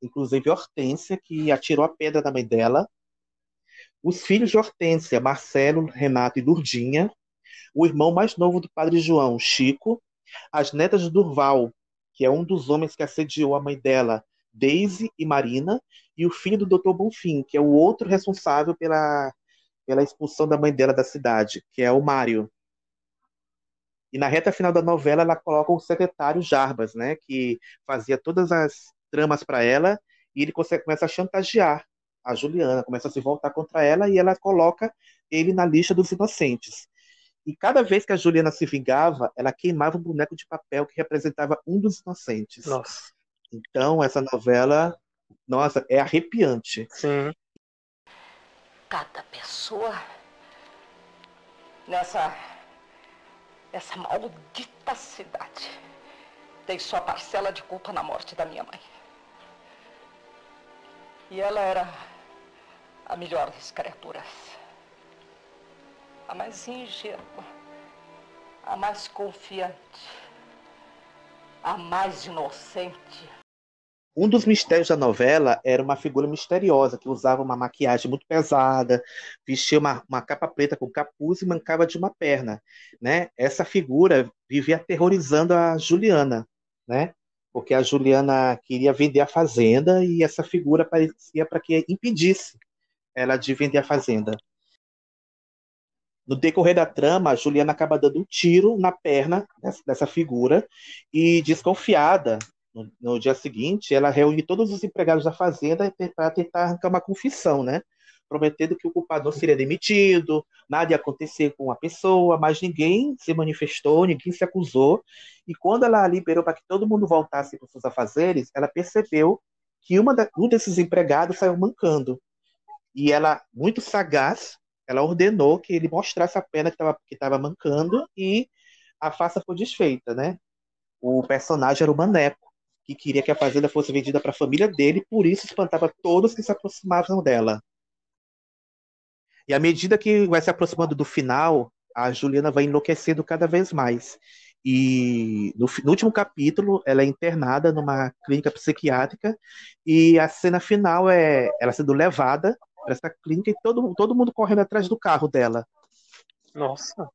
inclusive Hortência, que atirou a pedra na mãe dela, os filhos de Hortência, Marcelo, Renato e Durdinha, o irmão mais novo do padre João, Chico, as netas de Durval, que é um dos homens que assediou a mãe dela, Daisy e Marina, e o filho do Dr. Bonfim, que é o outro responsável pela, pela expulsão da mãe dela da cidade, que é o Mário. E na reta final da novela, ela coloca o secretário Jarbas, né, que fazia todas as tramas para ela, e ele começa a chantagear a Juliana, começa a se voltar contra ela e ela coloca ele na lista dos inocentes. E cada vez que a Juliana se vingava, ela queimava um boneco de papel que representava um dos inocentes. Nossa. Então, essa novela, nossa, é arrepiante. Sim. Cada pessoa nessa essa maldita cidade tem sua parcela de culpa na morte da minha mãe. E ela era a melhor das criaturas. A mais ingênua, a mais confiante, a mais inocente. Um dos mistérios da novela era uma figura misteriosa que usava uma maquiagem muito pesada, vestia uma, uma capa preta com capuz e mancava de uma perna, né? Essa figura vivia aterrorizando a Juliana, né? Porque a Juliana queria vender a fazenda e essa figura aparecia para que impedisse ela de vender a fazenda. No decorrer da trama, Juliana acaba dando um tiro na perna dessa, figura e, desconfiada, no, no, dia seguinte, ela reúne todos os empregados da fazenda para tentar arrancar uma confissão, né? prometendo que o culpado seria demitido, nada ia acontecer com a pessoa, mas ninguém se manifestou, ninguém se acusou. E quando ela liberou para que todo mundo voltasse para os seus afazeres, ela percebeu que uma da, um desses empregados saiu mancando. E ela, muito sagaz, ela ordenou que ele mostrasse a pena que estava que tava mancando e a farsa foi desfeita, né? O personagem era o Maneco, que queria que a fazenda fosse vendida para a família dele, por isso espantava todos que se aproximavam dela. E à medida que vai se aproximando do final, a Juliana vai enlouquecendo cada vez mais. E no, no, último capítulo, ela é internada numa clínica psiquiátrica e a cena final é ela sendo levada para essa clínica e todo, todo mundo correndo atrás do carro dela. Nossa.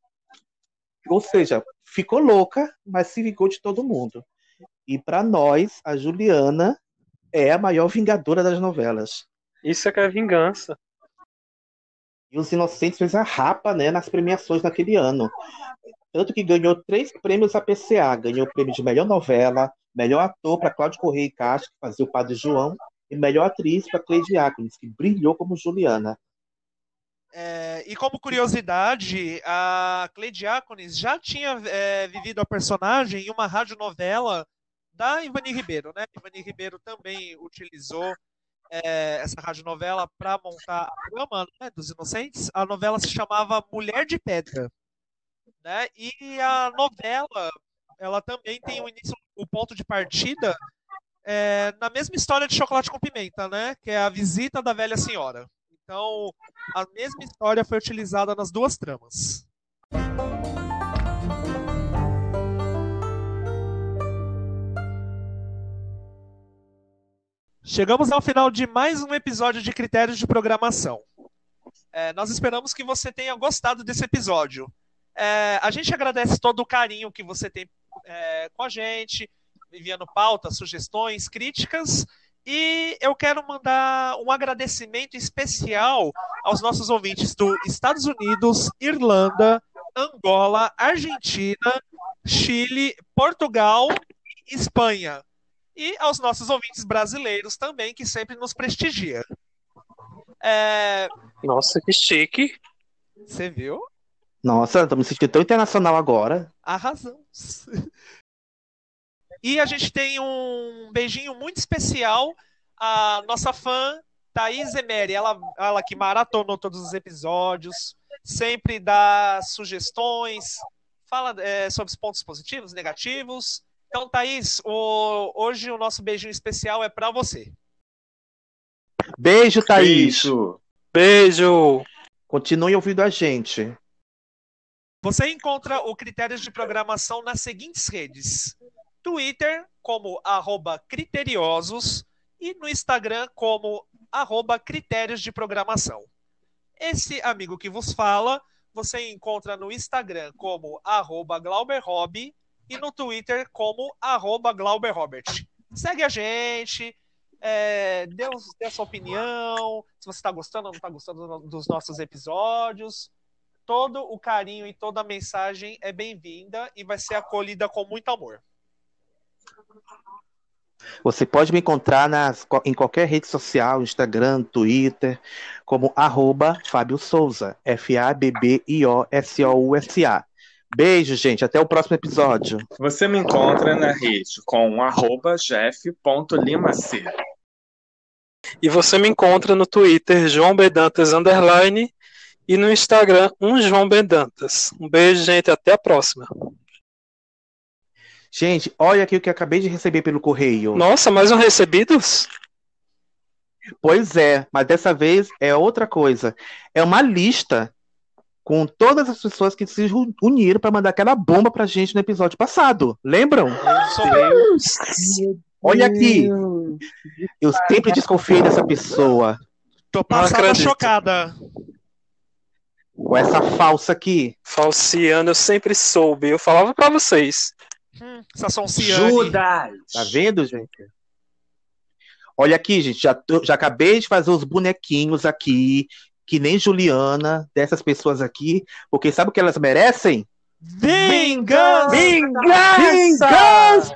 Ou seja, ficou louca, mas se vingou de todo mundo. E para nós, a Juliana é a maior vingadora das novelas. Isso é que é vingança. E Os Inocentes fez a rapa né, nas premiações naquele ano. Tanto que ganhou três prêmios APCA. Ganhou o prêmio de melhor novela, melhor ator para Cláudio Correia e Castro, que fazia o Padre João, e melhor atriz para Cleide Diáconis, que brilhou como Juliana. É, e como curiosidade, a Cleide Diáconis já tinha é, vivido a personagem em uma radionovela da Ivani Ribeiro, né? Ivani Ribeiro também utilizou é, essa radionovela para montar a trama né, dos Inocentes. A novela se chamava Mulher de Pedra, né? E a novela, ela também tem o início, o ponto de partida é, na mesma história de Chocolate com Pimenta, né? Que é a visita da velha senhora. Então, a mesma história foi utilizada nas duas tramas. Chegamos ao final de mais um episódio de Critérios de Programação. É, nós esperamos que você tenha gostado desse episódio. É, a gente agradece todo o carinho que você tem é, com a gente, enviando pautas, sugestões, críticas. E eu quero mandar um agradecimento especial aos nossos ouvintes dos Estados Unidos, Irlanda, Angola, Argentina, Chile, Portugal e Espanha e aos nossos ouvintes brasileiros também, que sempre nos prestigia. É... Nossa, que chique. Você viu? Nossa, tô me sentindo tão internacional agora. Arrasamos. E a gente tem um beijinho muito especial à nossa fã, Thaís Emery. Ela, ela que maratonou todos os episódios, sempre dá sugestões, fala é, sobre os pontos positivos, negativos. Então, Thaís, o, hoje o nosso beijinho especial é para você. Beijo, Thaís. Beijo. Beijo. Continue ouvindo a gente. Você encontra o Critérios de Programação nas seguintes redes: Twitter, como arroba criteriosos, e no Instagram, como arroba critérios de programação. Esse amigo que vos fala, você encontra no Instagram como arroba glauberhobby e no Twitter como arroba glauberrobert. Segue a gente, é, dê, dê a sua opinião, se você está gostando ou não está gostando dos nossos episódios. Todo o carinho e toda a mensagem é bem-vinda e vai ser acolhida com muito amor. Você pode me encontrar nas, em qualquer rede social, Instagram, Twitter, como arroba Fábio Souza, F-A-B-B-I-O-S-O-U-S-A. Beijo, gente. Até o próximo episódio. Você me encontra na rede com arroba jeff.limac. E você me encontra no Twitter João Bedantas Underline e no Instagram um João Bedantas. Um beijo, gente. Até a próxima. Gente, olha aqui o que eu acabei de receber pelo correio. Nossa, mais um recebidos? Pois é, mas dessa vez é outra coisa. É uma lista com todas as pessoas que se uniram para mandar aquela bomba pra gente no episódio passado. Lembram? Deus. Olha aqui. Eu sempre desconfiei dessa pessoa. Tô passada chocada. Com essa falsa aqui. Falciano, eu sempre soube. Eu falava para vocês. Hum. Judas! Tá vendo, gente? Olha aqui, gente. Já, tô, já acabei de fazer os bonequinhos aqui que nem Juliana, dessas pessoas aqui, porque sabe o que elas merecem? Vingança! Vingança! Vingança!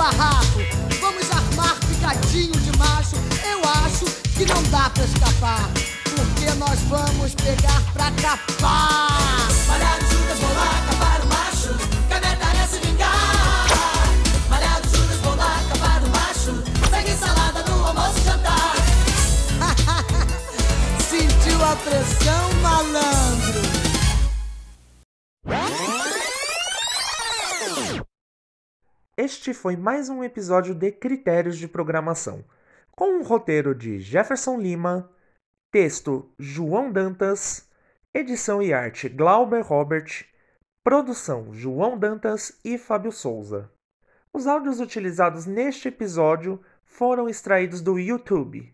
barraco. Vamos armar picadinho de macho. Eu acho que não dá pra escapar. Porque nós vamos pegar pra capar. Malhado Judas, vou lá capar o macho. Que a é se vingar. Malhado Judas, vou lá capar o macho. Segue salada no almoço e jantar. Sentiu a pressão, malandro? Este foi mais um episódio de Critérios de Programação, com um roteiro de Jefferson Lima, texto João Dantas, edição e arte Glauber Robert, produção João Dantas e Fábio Souza. Os áudios utilizados neste episódio foram extraídos do YouTube.